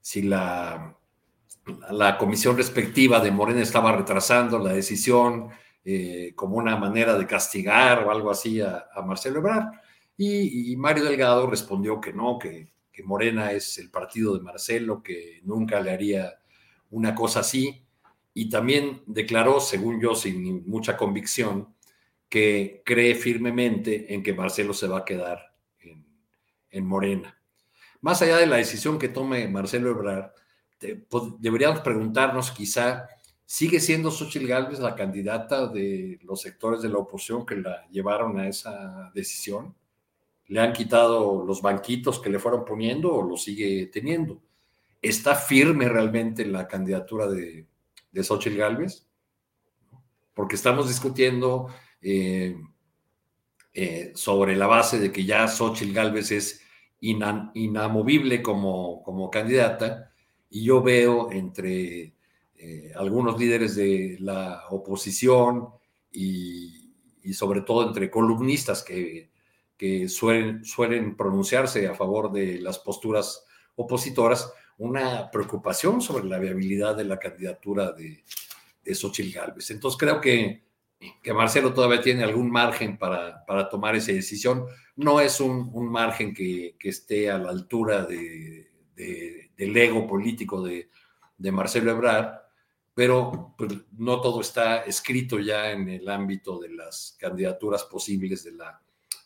Speaker 2: si la la comisión respectiva de Morena estaba retrasando la decisión eh, como una manera de castigar o algo así a, Marcelo Ebrard. Y, Mario Delgado respondió que no, que, Morena es el partido de Marcelo, que nunca le haría una cosa así. Y también declaró, según yo, sin mucha convicción, que cree firmemente en que Marcelo se va a quedar en, en Morena. Más allá de la decisión que tome Marcelo Ebrard, deberíamos preguntarnos quizá, ¿sigue siendo Xochitl Gálvez la candidata de los sectores de la oposición que la llevaron a esa decisión? ¿Le han quitado los banquitos que le fueron poniendo o lo sigue teniendo? ¿Está firme realmente la candidatura de, de Xochitl Gálvez? Porque estamos discutiendo eh, eh, sobre la base de que ya Xochitl Gálvez es inamovible como, como candidata y yo veo entre eh, algunos líderes de la oposición y, sobre todo entre columnistas que, suelen, suelen pronunciarse a favor de las posturas opositoras, una preocupación sobre la viabilidad de la candidatura de, de Xochitl Gálvez. Entonces creo que, que Marcelo todavía tiene algún margen para, para tomar esa decisión. No es un, margen que, que, esté a la altura de, del ego político de, de Marcelo Ebrard, pero pues, no todo está escrito ya en el ámbito de las candidaturas posibles de la,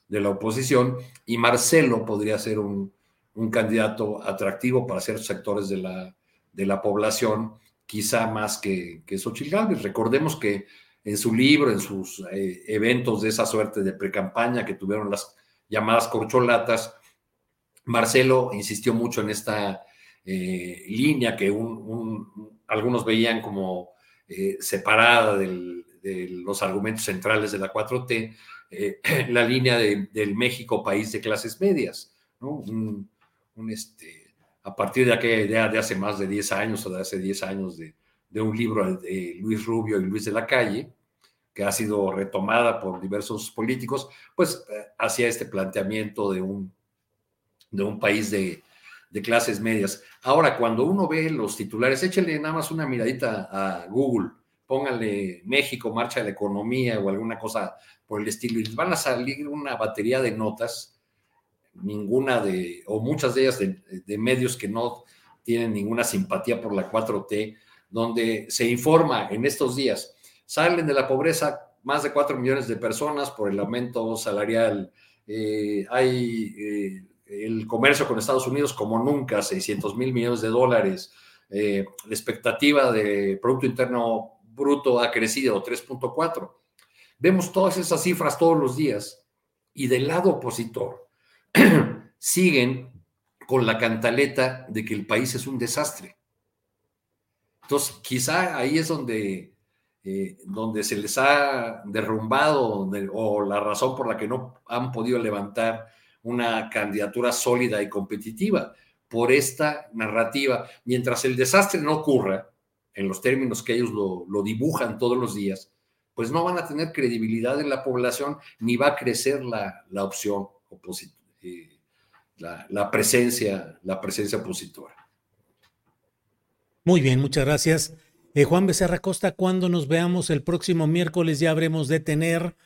Speaker 2: de la oposición y Marcelo podría ser un, un candidato atractivo para ciertos sectores de la, de la población, quizá más que, que Xochitl Recordemos que en su libro, en sus eh, eventos de esa suerte de precampaña que tuvieron las llamadas corcholatas, Marcelo insistió mucho en esta eh, línea que algunos veían como eh, separada de los argumentos centrales de la 4T, la línea del México país de clases medias, un, este, a partir de aquella idea de hace más de 10 años o de hace 10 años de, de un libro de Luis Rubio y Luis de la Calle, que ha sido retomada por diversos políticos, pues eh, hacía este planteamiento de un, de un país de, de, clases medias. Ahora, cuando uno ve los titulares, échale nada más una miradita a Google, pónganle México, marcha de la economía o alguna cosa por el estilo, y les van a salir una batería de notas, ninguna de, o muchas de ellas de, de medios que no tienen ninguna simpatía por la 4T, donde se informa en estos días, salen de la pobreza más de 4 millones de personas por el aumento salarial, eh, hay eh, el comercio con Estados Unidos como nunca, 600 mil millones de dólares, eh, la expectativa de Producto Interno Bruto ha crecido 3.4. Vemos todas esas cifras todos los días y del lado opositor siguen con la cantaleta de que el país es un desastre. Entonces, quizá ahí es donde, eh, donde se les ha derrumbado o la razón por la que no han podido levantar una candidatura sólida y competitiva por esta narrativa. Mientras el desastre no ocurra, en los términos que ellos lo, dibujan todos los días, pues no van a tener credibilidad en la población ni va a crecer la, opción opositora, eh, la, presencia, la presencia opositora.
Speaker 1: Muy bien, muchas gracias. Eh, Juan Becerra Costa, cuando nos veamos el próximo miércoles ya habremos de tener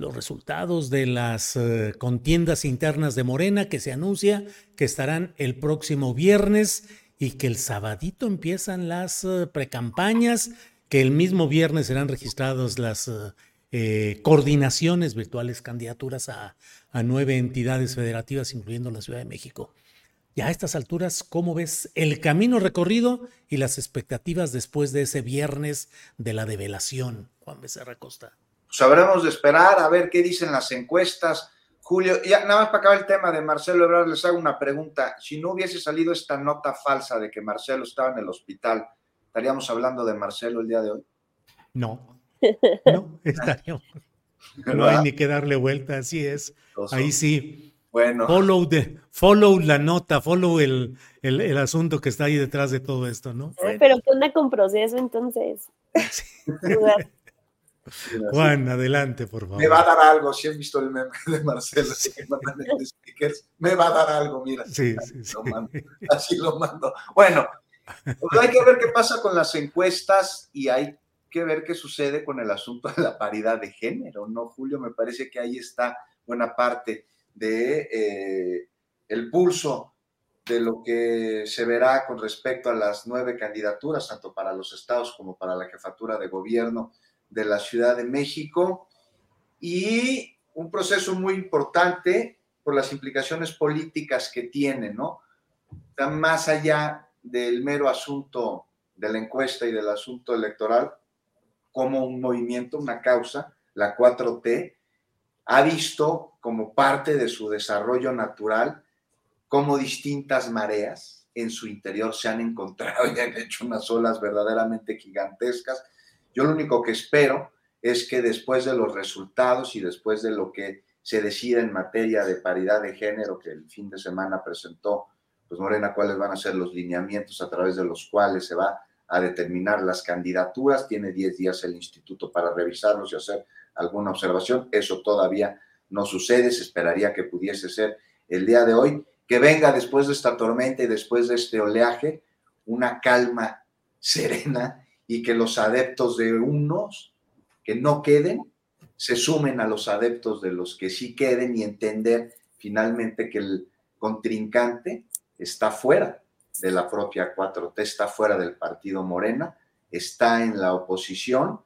Speaker 1: los resultados de las eh, contiendas internas de Morena que se anuncia que estarán el próximo viernes y que el sabadito empiezan las eh, precampañas, que el mismo viernes serán registradas las coordinaciones virtuales, candidaturas a, a nueve entidades federativas, incluyendo la Ciudad de México. Ya a estas alturas, ¿cómo ves el camino recorrido y las expectativas después de ese viernes de la develación, Juan Becerra Costa?
Speaker 3: Sabremos pues de esperar a ver qué dicen las encuestas. Julio, ya nada más para acabar el tema de Marcelo Ebrard, les hago una pregunta. Si no hubiese salido esta nota falsa de que Marcelo estaba en el hospital, ¿estaríamos hablando de Marcelo el día de hoy?
Speaker 1: No, no, estaríamos. No hay ni que darle vuelta, así es. Ahí sí, bueno. Follow, follow la nota, follow el, el, asunto que está ahí detrás de todo esto, ¿no?
Speaker 4: Pero que onda con proceso entonces.
Speaker 1: Juan, adelante, por favor.
Speaker 3: Me va a dar algo, si han visto el meme de Marcelo, me va a dar algo, mira. Sí, sí, sí. así lo mando. Bueno, pues hay que ver qué pasa con las encuestas y hay que ver qué sucede con el asunto de la paridad de género, ¿no, Julio? Me parece que ahí está buena parte de eh, el pulso de lo que se verá con respecto a las nueve candidaturas, tanto para los estados como para la jefatura de gobierno de la Ciudad de México, y un proceso muy importante por las implicaciones políticas que tiene, ¿no? Está más allá del mero asunto de la encuesta y del asunto electoral, como un movimiento, una causa, la 4T, ha visto como parte de su desarrollo natural cómo distintas mareas en su interior se han encontrado y han hecho unas olas verdaderamente gigantescas. Yo lo único que espero es que después de los resultados y después de lo que se decida en materia de paridad de género que el fin de semana presentó, pues Morena, cuáles van a ser los lineamientos a través de los cuales se va a determinar las candidaturas. Tiene 10 días el instituto para revisarlos y hacer alguna observación. Eso todavía no sucede, se esperaría que pudiese ser el día de hoy. Que venga después de esta tormenta y después de este oleaje una calma serena y que los adeptos de unos que no queden se sumen a los adeptos de los que sí queden y entender finalmente que el contrincante está fuera de la propia 4T, está fuera del partido Morena, está en la oposición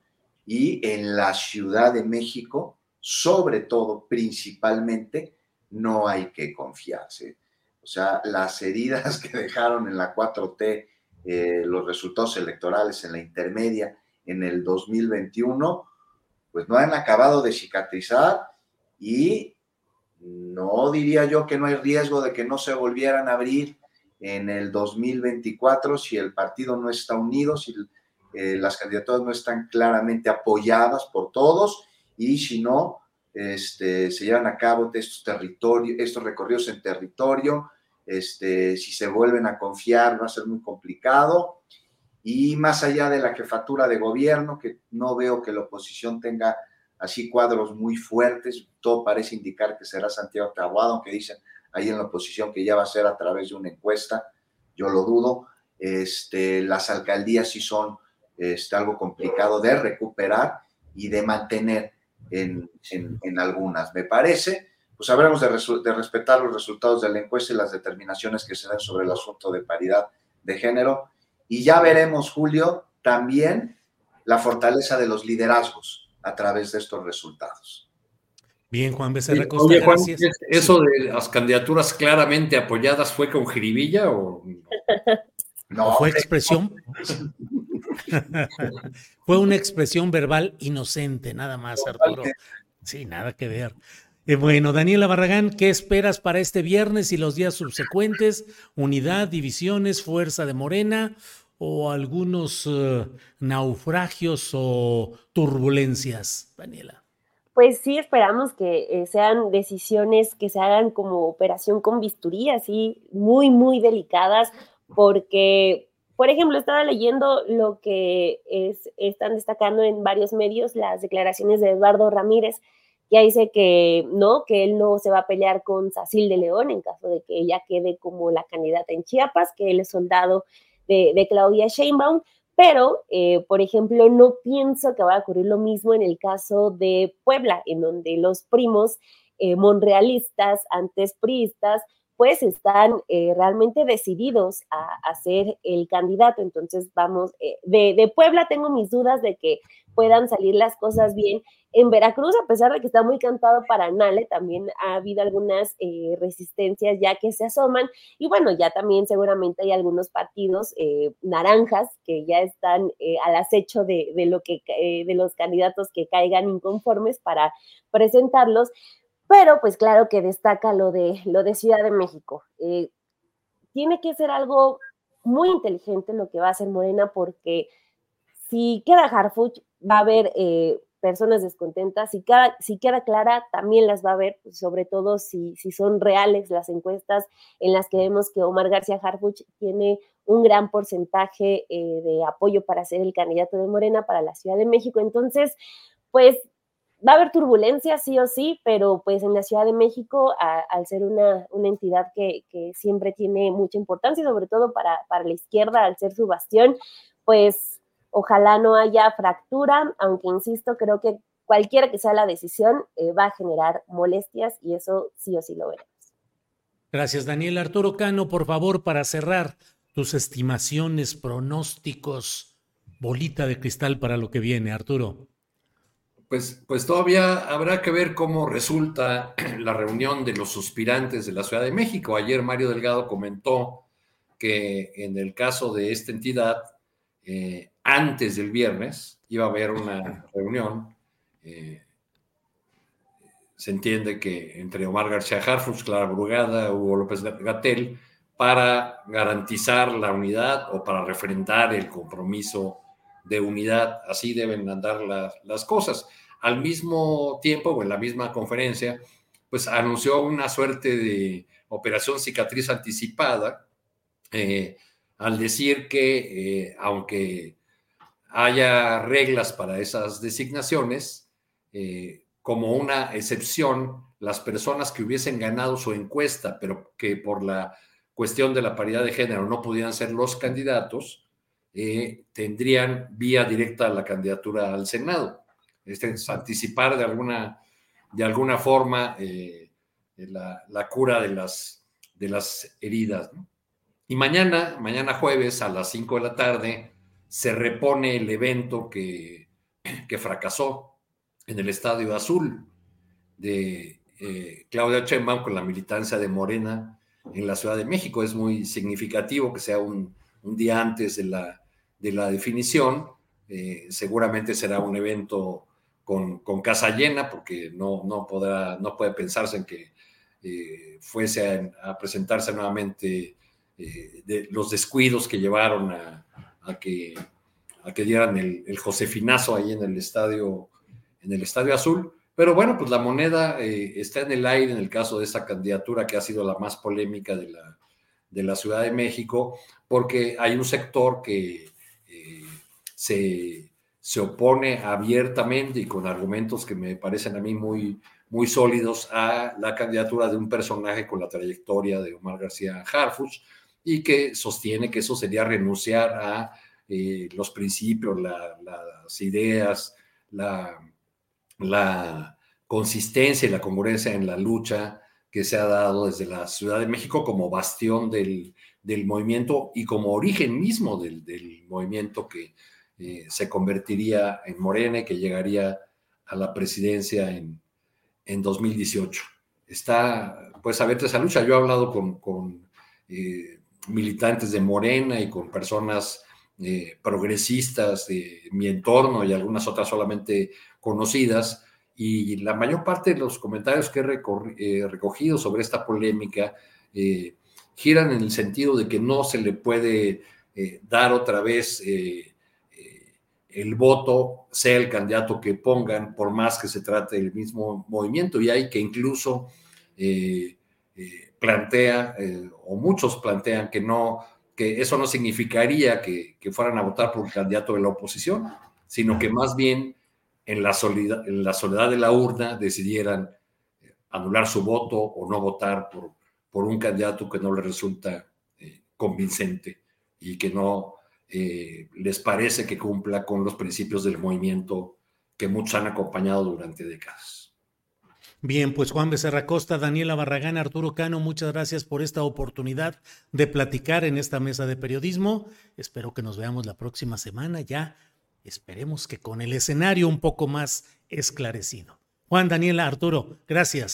Speaker 3: y en la Ciudad de México, sobre todo, principalmente, no hay que confiarse. O sea, las heridas que dejaron en la 4T, eh, los resultados electorales en la intermedia en el 2021, pues no han acabado de cicatrizar y no diría yo que no hay riesgo de que no se volvieran a abrir en el 2024 si el partido no está unido, si eh, las candidaturas no están claramente apoyadas por todos y si no, este, se llevan a cabo estos territorios, estos recorridos en territorio, este, si se vuelven a confiar va a ser muy complicado y más allá de la jefatura de gobierno, que no veo que la oposición tenga así cuadros muy fuertes, todo parece indicar que será Santiago Taboado, aunque dicen ahí en la oposición que ya va a ser a través de una encuesta, yo lo dudo. Este, las alcaldías sí son este, algo complicado de recuperar y de mantener en, en, algunas, me parece. Pues habremos de, de respetar los resultados de la encuesta y las determinaciones que se den sobre el asunto de paridad de género y ya veremos, Julio, también la fortaleza de los liderazgos a través de estos resultados.
Speaker 1: Bien, Juan Becerra Costa, gracias.
Speaker 2: ¿Eso de las candidaturas claramente apoyadas fue con jiribilla o
Speaker 1: no? fue expresión? fue una expresión verbal inocente, nada más, Arturo. Sí, nada que ver. Bueno, Daniela Barragán, ¿qué esperas para este viernes y los días subsecuentes? ¿Unidad, divisiones, fuerza de Morena o algunos eh, naufragios o turbulencias, Daniela?
Speaker 4: Pues sí, esperamos que eh, sean decisiones que se hagan como operación con bisturí, así muy, muy delicadas, porque, por ejemplo, estaba leyendo lo que es, están destacando en varios medios las declaraciones de Eduardo Ramírez, ya dice que no, que él no se va a pelear con Sacil de León en caso de que ella quede como la candidata en Chiapas, que él es soldado de, Claudia Sheinbaum, pero, eh, por ejemplo, no pienso que va a ocurrir lo mismo en el caso de Puebla, en donde los primos eh, monrealistas, antes priistas, pues están eh, realmente decididos a, a, ser el candidato. Entonces, vamos, de, de, Puebla tengo mis dudas de que puedan salir las cosas bien. En Veracruz, a pesar de que está muy cantado para Nale, también ha habido algunas eh, resistencias ya que se asoman. Y bueno, ya también seguramente hay algunos partidos eh, naranjas que ya están eh, al acecho de, lo que, de los candidatos que caigan inconformes para presentarlos. Pero pues claro que destaca lo de, lo de Ciudad de México. tiene que ser algo muy inteligente lo que va a hacer Morena porque si queda Harfuch, va a haber eh, personas descontentas. Si, cada, si queda clara, también las va a haber, sobre todo si, si son reales las encuestas en las que vemos que Omar García Harfuch tiene un gran porcentaje eh, de apoyo para ser el candidato de Morena para la Ciudad de México. Entonces, pues va a haber turbulencia, sí o sí, pero pues en la Ciudad de México, al ser una, entidad que, siempre tiene mucha importancia, sobre todo para, para la izquierda, al ser su bastión, pues Ojalá no haya fractura, aunque insisto, creo que cualquiera que sea la decisión eh, va a generar molestias y eso sí o sí lo veremos.
Speaker 1: Gracias, Daniel. Arturo Cano, por favor, para cerrar tus estimaciones, pronósticos, bolita de cristal para lo que viene, Arturo.
Speaker 2: Pues, pues todavía habrá que ver cómo resulta la reunión de los suspirantes de la Ciudad de México. Ayer Mario Delgado comentó que en el caso de esta entidad, eh, antes del viernes iba a haber una reunión. Eh, se entiende que entre Omar García Harfus, Clara Brugada, Hugo López Gatel, para garantizar la unidad o para refrendar el compromiso de unidad. Así deben andar las, cosas. Al mismo tiempo, o en la misma conferencia, pues anunció una suerte de operación cicatriz anticipada, eh, al decir que, eh, aunque haya reglas para esas designaciones, eh, como una excepción, las personas que hubiesen ganado su encuesta, pero que por la cuestión de la paridad de género no pudieran ser los candidatos, tendrían vía directa a la candidatura al Senado. Este es anticipar de alguna, de alguna forma eh, la, cura de las, de las heridas. Y mañana, mañana jueves a las 5 de la tarde, se repone el evento que, que fracasó en el Estadio Azul de eh, Claudia Sheinbaum con la militancia de Morena en la Ciudad de México. Es muy significativo que sea un, día antes de la, de la definición. Eh, seguramente será un evento con, casa llena, porque no, no, podrá, no puede pensarse en que eh, fuese a, presentarse nuevamente de los descuidos que llevaron a, que, a que dieran el, el, Josefinazo ahí en el estadio, en el estadio azul. Pero bueno, pues la moneda eh, está en el aire en el caso de esa candidatura que ha sido la más polémica de la, de la Ciudad de México, porque hay un sector que eh, se, se, opone abiertamente y con argumentos que me parecen a mí muy, muy sólidos a la candidatura de un personaje con la trayectoria de Omar García Harfuch y que sostiene que eso sería renunciar a eh, los principios, las ideas, la la consistencia y la congruencia en la lucha que se ha dado desde la Ciudad de México como bastión del, movimiento y como origen mismo del, movimiento que eh, se convertiría en Morena y que llegaría a la presidencia en, 2018. Está, pues, abierta esa lucha. Yo he hablado con, eh, militantes de Morena y con personas eh, progresistas de mi entorno y algunas otras solamente conocidas y la mayor parte de los comentarios que he recogido sobre esta polémica giran en el sentido de que no se le puede dar otra vez el voto, sea el candidato que pongan, por más que se trate del mismo movimiento, y hay que incluso plantea, o muchos plantean que no, que eso no significaría que, que fueran a votar por un candidato de la oposición, sino que más bien en la, soledad, en la soledad de la urna decidieran eh, anular su voto o no votar por, por un candidato que no les resulta eh, convincente y que no eh, les parece que cumpla con los principios del movimiento que muchos han acompañado durante décadas.
Speaker 1: Bien, pues Juan Becerra Costa, Daniela Barragán, Arturo Cano, muchas gracias por esta oportunidad de platicar en esta mesa de periodismo. Espero que nos veamos la próxima semana ya Esperemos que con el escenario un poco más esclarecido. Juan, Daniela, Arturo, gracias.